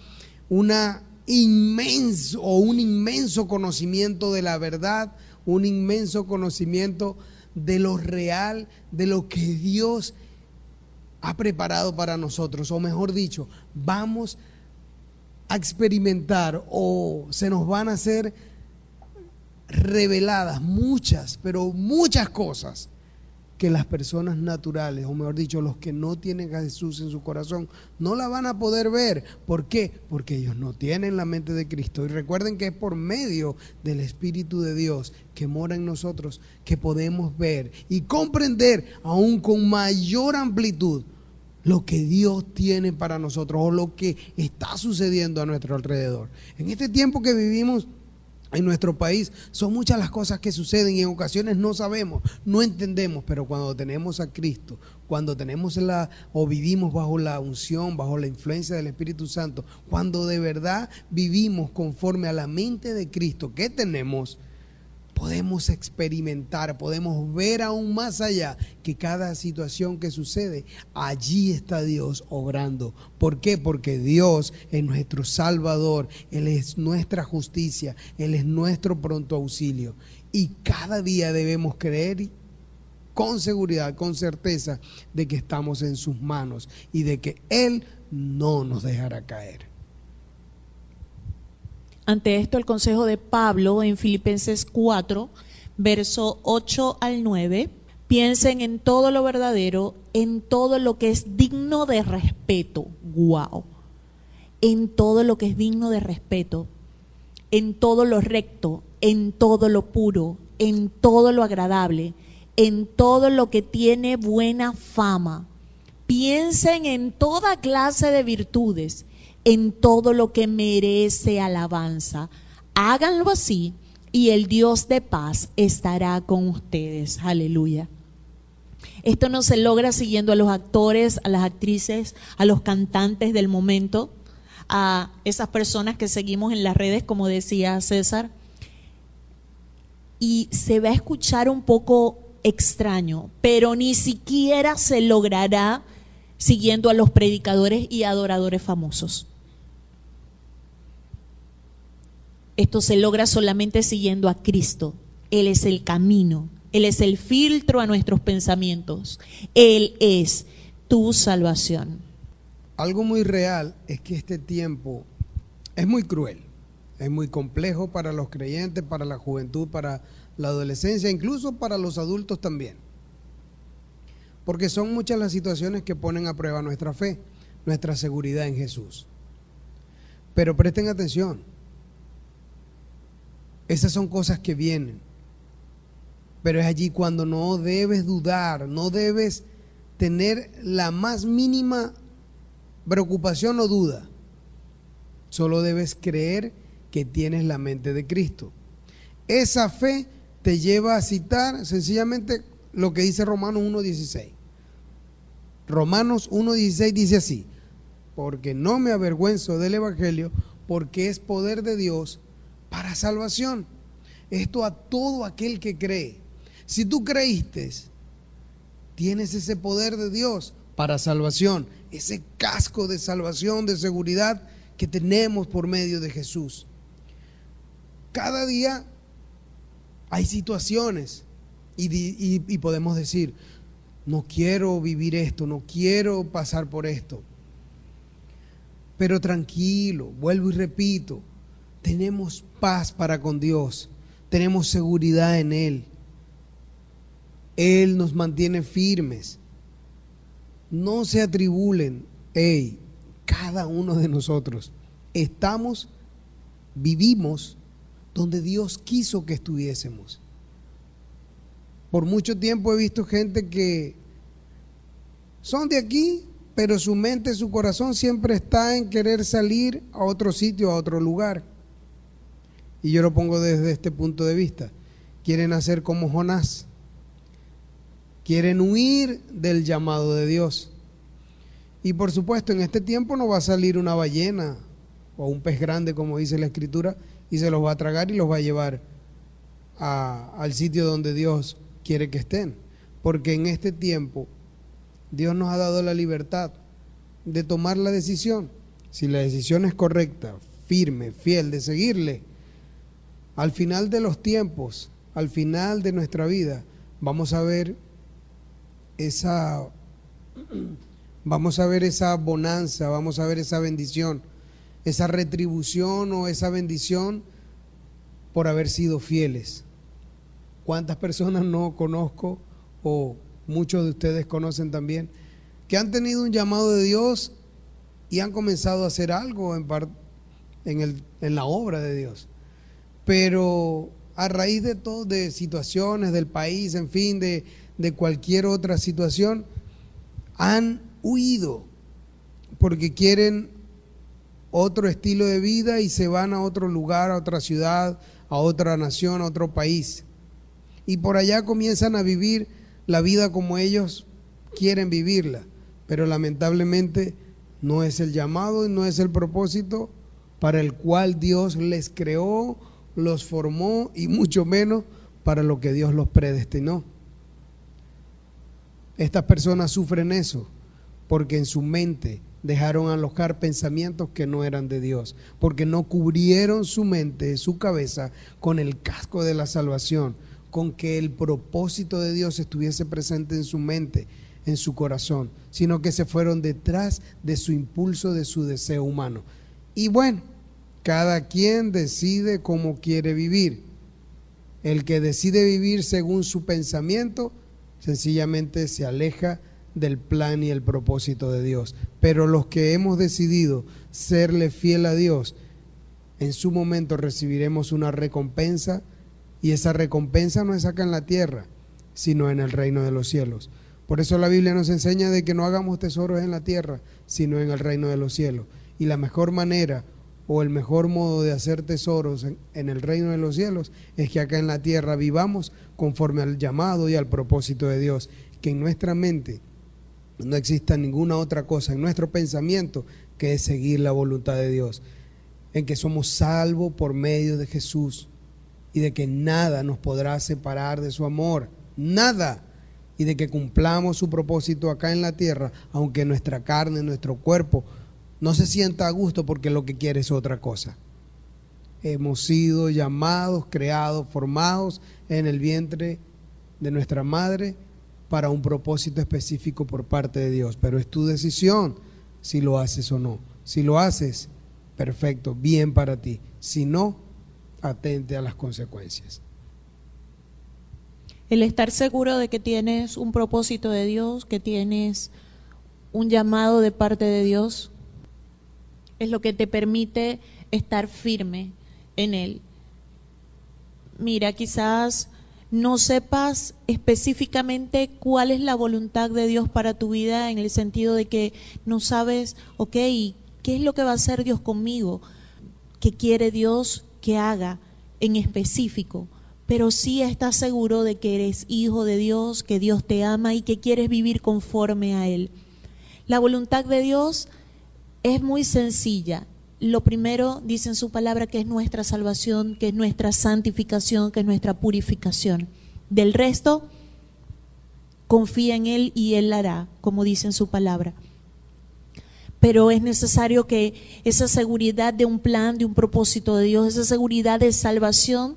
una inmenso o un inmenso conocimiento de la verdad, un inmenso conocimiento de lo real, de lo que Dios ha preparado para nosotros, o mejor dicho, vamos a experimentar o se nos van a hacer reveladas muchas, pero muchas cosas que las personas naturales, o mejor dicho, los que no tienen a Jesús en su corazón, no la van a poder ver. ¿Por qué? Porque ellos no tienen la mente de Cristo. Y recuerden que es por medio del Espíritu de Dios que mora en nosotros que podemos ver y comprender aún con mayor amplitud lo que Dios tiene para nosotros o lo que está sucediendo a nuestro alrededor. En este tiempo que vivimos en nuestro país son muchas las cosas que suceden y en ocasiones no sabemos, no entendemos, pero cuando tenemos a Cristo, cuando tenemos la o vivimos bajo la unción, bajo la influencia del Espíritu Santo, cuando de verdad vivimos conforme a la mente de Cristo que tenemos, podemos experimentar, podemos ver aún más allá que cada situación que sucede, allí está Dios obrando. ¿Por qué? Porque Dios es nuestro Salvador, Él es nuestra justicia, Él es nuestro pronto auxilio. Y cada día debemos creer con seguridad, con certeza de que estamos en sus manos y de que Él no nos dejará caer. Ante esto, el consejo de Pablo en Filipenses 4, verso 8 al 9, piensen en todo lo verdadero, en todo lo que es digno de respeto. Wow. En todo lo que es digno de respeto, en todo lo recto, en todo lo puro, en todo lo agradable, en todo lo que tiene buena fama. Piensen en toda clase de virtudes en todo lo que merece alabanza. Háganlo así y el Dios de paz estará con ustedes. Aleluya. Esto no se logra siguiendo a los actores, a las actrices, a los cantantes del momento, a esas personas que seguimos en las redes, como decía César. Y se va a escuchar un poco extraño, pero ni siquiera se logrará siguiendo a los predicadores y adoradores famosos. Esto se logra solamente siguiendo a Cristo. Él es el camino, Él es el filtro a nuestros pensamientos, Él es tu salvación. Algo muy real es que este tiempo es muy cruel, es muy complejo para los creyentes, para la juventud, para la adolescencia, incluso para los adultos también. Porque son muchas las situaciones que ponen a prueba nuestra fe, nuestra seguridad en Jesús. Pero presten atención, esas son cosas que vienen. Pero es allí cuando no debes dudar, no debes tener la más mínima preocupación o duda. Solo debes creer que tienes la mente de Cristo. Esa fe te lleva a citar sencillamente lo que dice Romanos 1.16. Romanos 1.16 dice así, porque no me avergüenzo del Evangelio, porque es poder de Dios para salvación. Esto a todo aquel que cree. Si tú creíste, tienes ese poder de Dios para salvación, ese casco de salvación, de seguridad que tenemos por medio de Jesús. Cada día hay situaciones y, podemos decir, no quiero vivir esto, no quiero pasar por esto. Pero tranquilo, vuelvo y repito, tenemos paz para con Dios, tenemos seguridad en Él. Él nos mantiene firmes. No se atribulen, hey, cada uno de nosotros estamos, vivimos donde Dios quiso que estuviésemos. Por mucho tiempo he visto gente que son de aquí, pero su mente, su corazón siempre está en querer salir a otro sitio, a otro lugar. Y yo lo pongo desde este punto de vista. Quieren hacer como Jonás. Quieren huir del llamado de Dios. Y por supuesto, en este tiempo no va a salir una ballena o un pez grande, como dice la escritura, y se los va a tragar y los va a llevar al sitio donde Dios quiere que estén. Porque en este tiempo Dios nos ha dado la libertad de tomar la decisión. Si la decisión es correcta, firme, fiel, de seguirle, al final de los tiempos, al final de nuestra vida, vamos a ver esa vamos a ver esa bonanza, vamos a ver esa bendición, esa retribución o esa bendición por haber sido fieles. ¿Cuántas personas no conozco o muchos de ustedes conocen también que han tenido un llamado de Dios y han comenzado a hacer algo en, en, en la obra de Dios? pero a raíz de todo, de situaciones del país, en fin, de, de cualquier otra situación, han huido porque quieren otro estilo de vida y se van a otro lugar, a otra ciudad, a otra nación, a otro país. Y por allá comienzan a vivir la vida como ellos quieren vivirla. Pero lamentablemente no es el llamado y no es el propósito para el cual Dios les creó los formó y mucho menos para lo que Dios los predestinó. Estas personas sufren eso porque en su mente dejaron alojar pensamientos que no eran de Dios, porque no cubrieron su mente, su cabeza, con el casco de la salvación, con que el propósito de Dios estuviese presente en su mente, en su corazón, sino que se fueron detrás de su impulso, de su deseo humano. Y bueno, cada quien decide cómo quiere vivir. El que decide vivir según su pensamiento, sencillamente se aleja del plan y el propósito de Dios. Pero los que hemos decidido serle fiel a Dios, en su momento recibiremos una recompensa y esa recompensa no es acá en la tierra, sino en el reino de los cielos. Por eso la Biblia nos enseña de que no hagamos tesoros en la tierra, sino en el reino de los cielos. Y la mejor manera o el mejor modo de hacer tesoros en, el reino de los cielos es que acá en la tierra vivamos conforme al llamado y al propósito de Dios, que en nuestra mente no exista ninguna otra cosa, en nuestro pensamiento, que es seguir la voluntad de Dios, en que somos salvos por medio de Jesús y de que nada nos podrá separar de su amor, nada, y de que cumplamos su propósito acá en la tierra, aunque nuestra carne, nuestro cuerpo no se sienta a gusto porque lo que quiere es otra cosa. Hemos sido llamados, creados, formados en el vientre de nuestra madre para un propósito específico por parte de Dios, pero es tu decisión si lo haces o no. Si lo haces, perfecto, bien para ti. Si no, atente a las consecuencias. El estar seguro de que tienes un propósito de Dios, que tienes un llamado de parte de Dios, es lo que te permite estar firme en Él. Mira, quizás no sepas específicamente cuál es la voluntad de Dios para tu vida en el sentido de que no sabes, ok, ¿qué es lo que va a hacer Dios conmigo? ¿Qué quiere Dios que haga en específico? pero sí estás seguro de que eres hijo de Dios, que Dios te ama y que quieres vivir conforme a Él. La voluntad de Dios es muy sencilla. Lo primero dice en su palabra que es nuestra salvación, que es nuestra santificación, que es nuestra purificación. Del resto, confía en Él y Él hará, como dice en su palabra. Pero es necesario que esa seguridad de un plan, de un propósito de Dios, esa seguridad de salvación,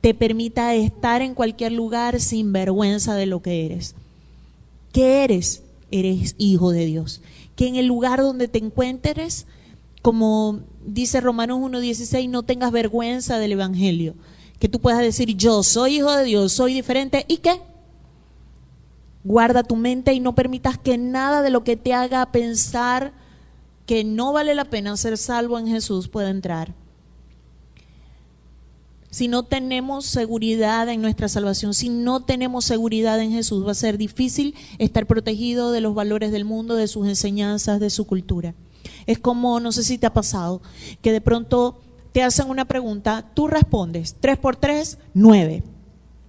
te permita estar en cualquier lugar sin vergüenza de lo que eres. ¿Qué eres? Eres hijo de Dios. Que en el lugar donde te encuentres, como dice Romanos 1.16, no tengas vergüenza del Evangelio. Que tú puedas decir, yo soy hijo de Dios, soy diferente. ¿Y qué? Guarda tu mente y no permitas que nada de lo que te haga pensar que no vale la pena ser salvo en Jesús pueda entrar si no tenemos seguridad en nuestra salvación, si no tenemos seguridad en Jesús, va a ser difícil estar protegido de los valores del mundo, de sus enseñanzas, de su cultura. Es como, no sé si te ha pasado, que de pronto te hacen una pregunta, tú respondes, 3 por 3, 9.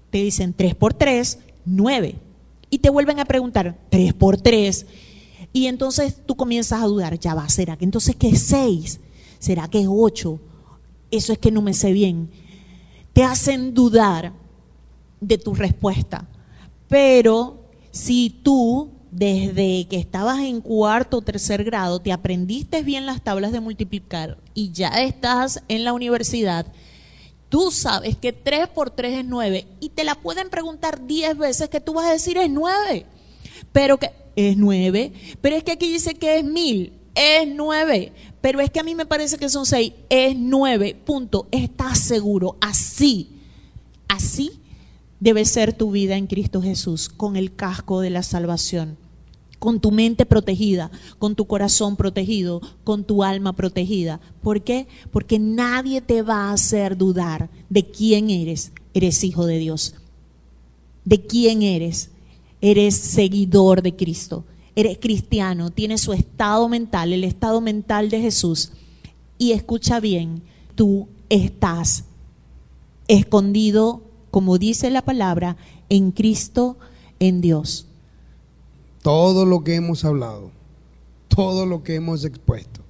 Te dicen 3 por 3, 9. Y te vuelven a preguntar, 3 por 3. Y entonces tú comienzas a dudar, ya va, ¿será que entonces qué es 6? ¿Será que es 8? Eso es que no me sé bien te hacen dudar de tu respuesta. Pero si tú desde que estabas en cuarto o tercer grado te aprendiste bien las tablas de multiplicar y ya estás en la universidad, tú sabes que 3 por 3 es 9 y te la pueden preguntar 10 veces que tú vas a decir es 9. Pero que es 9, pero es que aquí dice que es 1000, es 9 pero es que a mí me parece que son seis, es nueve, punto. Estás seguro, así, así debe ser tu vida en Cristo Jesús, con el casco de la salvación, con tu mente protegida, con tu corazón protegido, con tu alma protegida. ¿Por qué? Porque nadie te va a hacer dudar de quién eres. Eres hijo de Dios. ¿De quién eres? Eres seguidor de Cristo eres cristiano, tienes su estado mental, el estado mental de Jesús, y escucha bien, tú estás escondido, como dice la palabra, en Cristo, en Dios. Todo lo que hemos hablado, todo lo que hemos expuesto,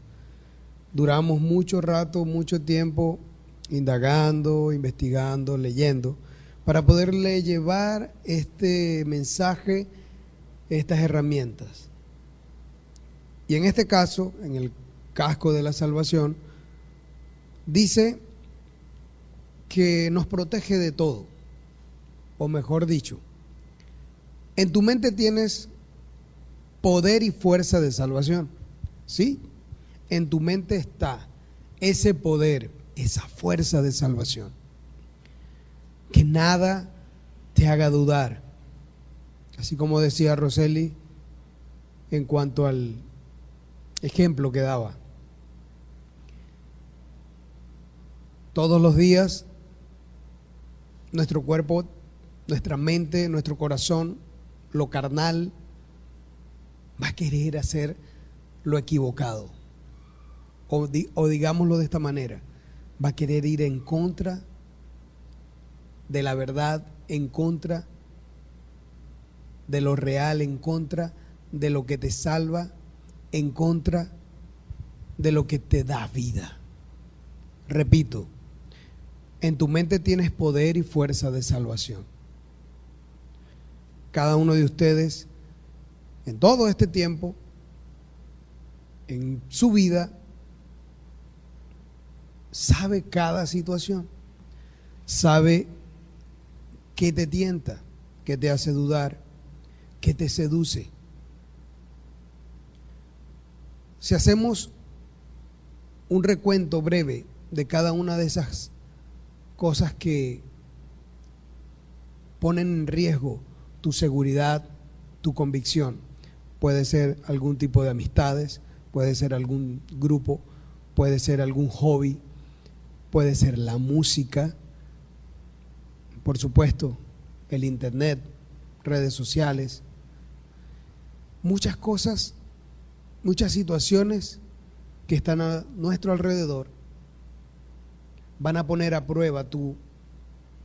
duramos mucho rato, mucho tiempo indagando, investigando, leyendo, para poderle llevar este mensaje estas herramientas. Y en este caso, en el casco de la salvación, dice que nos protege de todo, o mejor dicho, en tu mente tienes poder y fuerza de salvación, ¿sí? En tu mente está ese poder, esa fuerza de salvación. Que nada te haga dudar, Así como decía Roseli en cuanto al ejemplo que daba. Todos los días nuestro cuerpo, nuestra mente, nuestro corazón, lo carnal, va a querer hacer lo equivocado. O, o, digámoslo de esta manera, va a querer ir en contra de la verdad, en contra de lo real, en contra de lo que te salva, en contra de lo que te da vida. Repito, en tu mente tienes poder y fuerza de salvación. Cada uno de ustedes, en todo este tiempo, en su vida, sabe cada situación, sabe qué te tienta, qué te hace dudar, que te seduce. Si hacemos un recuento breve de cada una de esas cosas que ponen en riesgo tu seguridad, tu convicción, puede ser algún tipo de amistades, puede ser algún grupo, puede ser algún hobby, puede ser la música, por supuesto, el Internet, redes sociales, muchas cosas, muchas situaciones que están a nuestro alrededor van a poner a prueba tu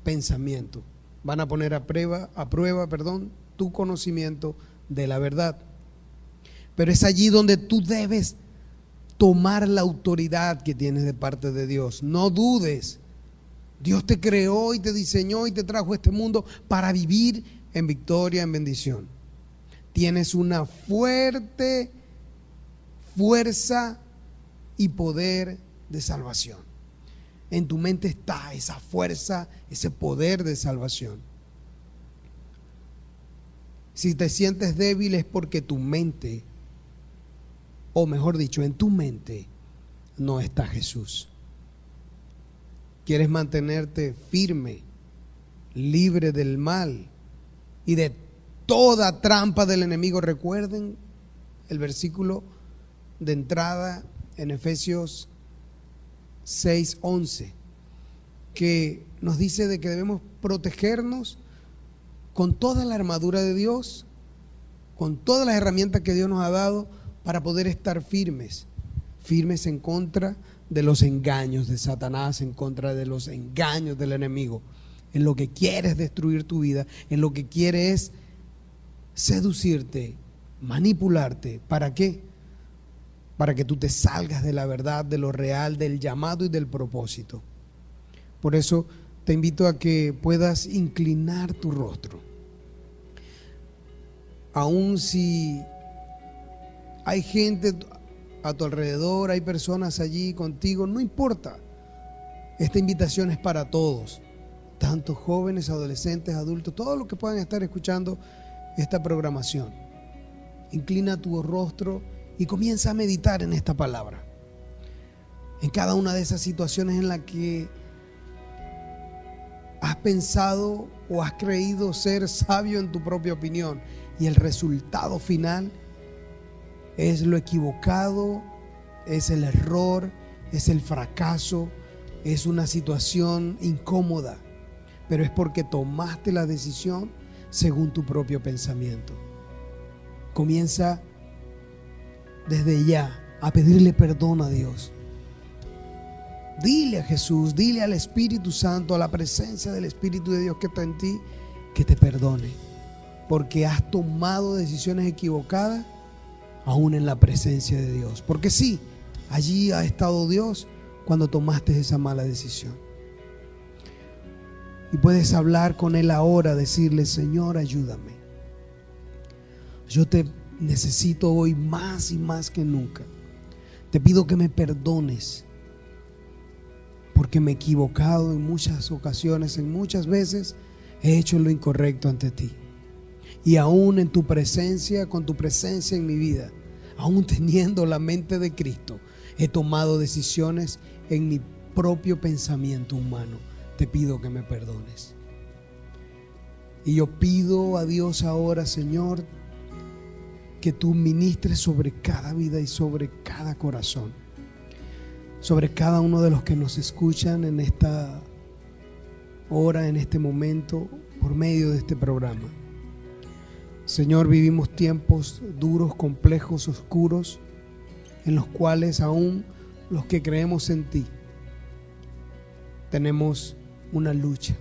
pensamiento. Van a poner a prueba, a prueba, perdón, tu conocimiento de la verdad. Pero es allí donde tú debes tomar la autoridad que tienes de parte de Dios. No dudes. Dios te creó y te diseñó y te trajo a este mundo para vivir en victoria, en bendición. Tienes una fuerte fuerza y poder de salvación. En tu mente está esa fuerza, ese poder de salvación. Si te sientes débil es porque tu mente, o mejor dicho, en tu mente no está Jesús. Quieres mantenerte firme, libre del mal y de toda trampa del enemigo. Recuerden el versículo de entrada en Efesios 6:11, que nos dice de que debemos protegernos con toda la armadura de Dios, con todas las herramientas que Dios nos ha dado para poder estar firmes, firmes en contra de los engaños de Satanás, en contra de los engaños del enemigo, en lo que quiere es destruir tu vida, en lo que quiere es seducirte, manipularte. ¿Para qué? Para que tú te salgas de la verdad, de lo real, del llamado y del propósito. Por eso te invito a que puedas inclinar tu rostro. Aun si hay gente a tu alrededor, hay personas allí contigo, no importa. Esta invitación es para todos, tanto jóvenes, adolescentes, adultos, todos los que puedan estar escuchando esta programación. Inclina tu rostro y comienza a meditar en esta palabra. En cada una de esas situaciones en las que has pensado o has creído ser sabio en tu propia opinión y el resultado final es lo equivocado, es el error, es el fracaso, es una situación incómoda, pero es porque tomaste la decisión según tu propio pensamiento. Comienza desde ya a pedirle perdón a Dios. Dile a Jesús, dile al Espíritu Santo, a la presencia del Espíritu de Dios que está en ti, que te perdone. Porque has tomado decisiones equivocadas aún en la presencia de Dios. Porque sí, allí ha estado Dios cuando tomaste esa mala decisión. Y puedes hablar con Él ahora, decirle, Señor, ayúdame. Yo te necesito hoy más y más que nunca. Te pido que me perdones porque me he equivocado en muchas ocasiones, en muchas veces he hecho lo incorrecto ante ti. Y aún en tu presencia, con tu presencia en mi vida, aún teniendo la mente de Cristo, he tomado decisiones en mi propio pensamiento humano. Te pido que me perdones. Y yo pido a Dios ahora, Señor, que tú ministres sobre cada vida y sobre cada corazón, sobre cada uno de los que nos escuchan en esta hora, en este momento, por medio de este programa. Señor, vivimos tiempos duros, complejos, oscuros, en los cuales aún los que creemos en ti tenemos una lucha,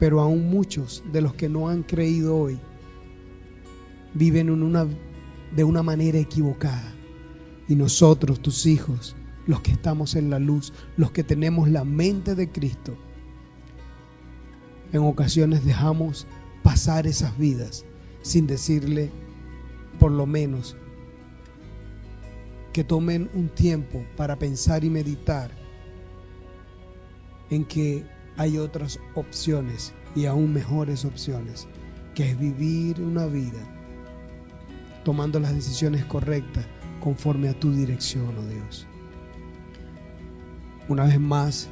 pero aún muchos de los que no han creído hoy viven de una manera equivocada. Y nosotros, tus hijos, los que estamos en la luz, los que tenemos la mente de Cristo, en ocasiones dejamos pasar esas vidas sin decirle, por lo menos, que tomen un tiempo para pensar y meditar en que hay otras opciones y aún mejores opciones, que es vivir una vida tomando las decisiones correctas conforme a tu dirección, oh Dios. Una vez más,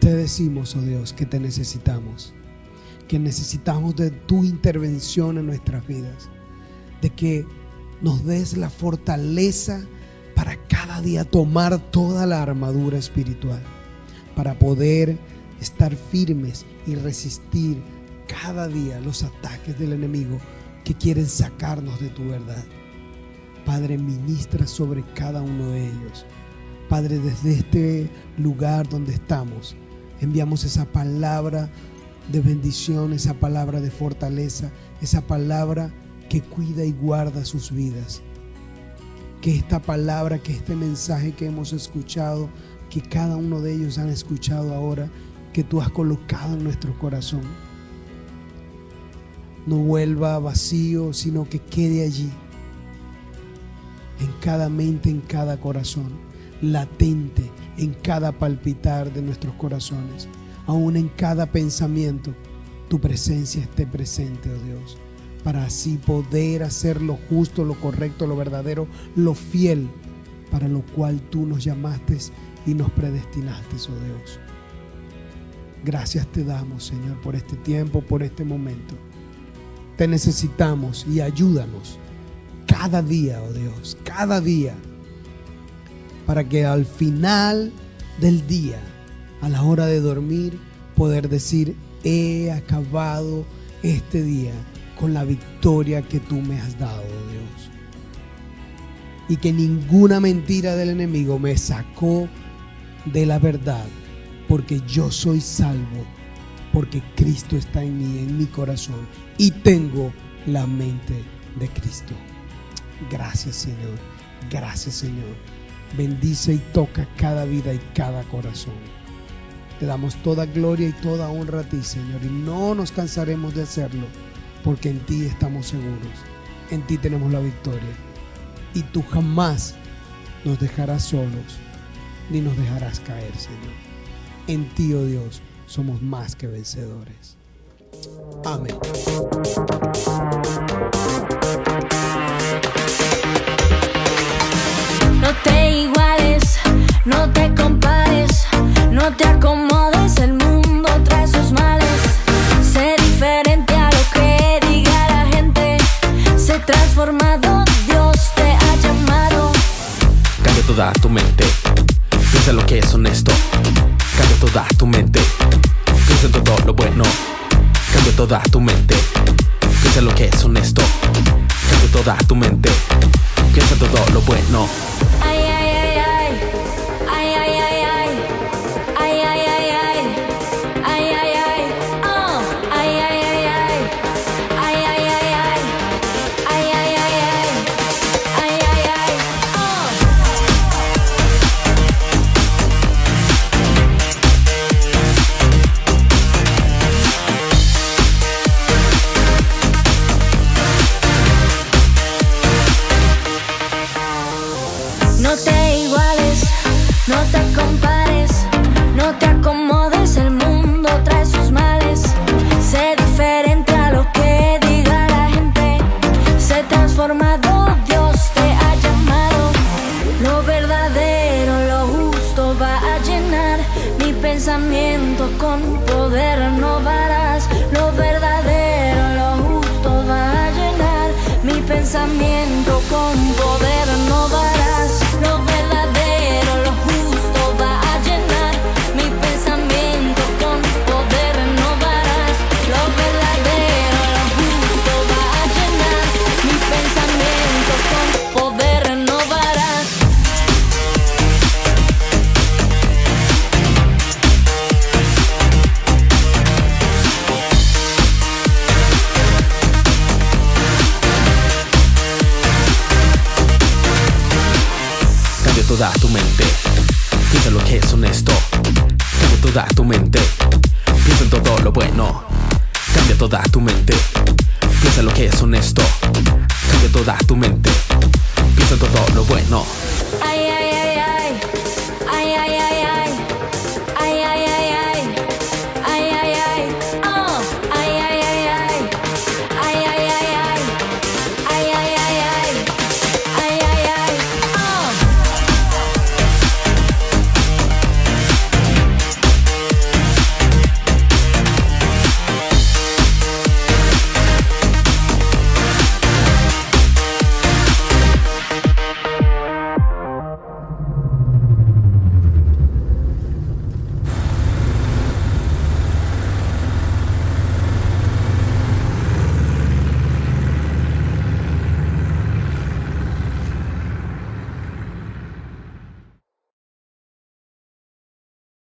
te decimos, oh Dios, que te necesitamos, que necesitamos de tu intervención en nuestras vidas, de que nos des la fortaleza para cada día tomar toda la armadura espiritual, para poder estar firmes y resistir cada día los ataques del enemigo que quieren sacarnos de tu verdad. Padre, ministra sobre cada uno de ellos. Padre, desde este lugar donde estamos, enviamos esa palabra de bendición, esa palabra de fortaleza, esa palabra que cuida y guarda sus vidas. Que esta palabra, que este mensaje que hemos escuchado, que cada uno de ellos han escuchado ahora, que tú has colocado en nuestro corazón, no vuelva vacío, sino que quede allí, en cada mente, en cada corazón, latente, en cada palpitar de nuestros corazones, aún en cada pensamiento, tu presencia esté presente, oh Dios, para así poder hacer lo justo, lo correcto, lo verdadero, lo fiel, para lo cual tú nos llamaste y nos predestinaste, oh Dios. Gracias te damos, Señor, por este tiempo, por este momento. Te necesitamos y ayúdanos cada día, oh Dios, cada día, para que al final del día, a la hora de dormir, poder decir, he acabado este día con la victoria que tú me has dado, Dios. Y que ninguna mentira del enemigo me sacó de la verdad, porque yo soy salvo porque Cristo está en mí, en mi corazón, y tengo la mente de Cristo. Gracias Señor, gracias Señor. Bendice y toca cada vida y cada corazón. Te damos toda gloria y toda honra a ti, Señor, y no nos cansaremos de hacerlo, porque en ti estamos seguros, en ti tenemos la victoria, y tú jamás nos dejarás solos, ni nos dejarás caer, Señor. En ti, oh Dios, somos más que vencedores. Amén. No te iguales, no te compares, no te acomodes, toda tu mente, piensa lo que es honesto. Cambia toda tu mente, piensa en todo lo bueno. Cambia toda tu mente, piensa lo que es honesto. Cambia toda tu mente, piensa en todo lo bueno. hasta con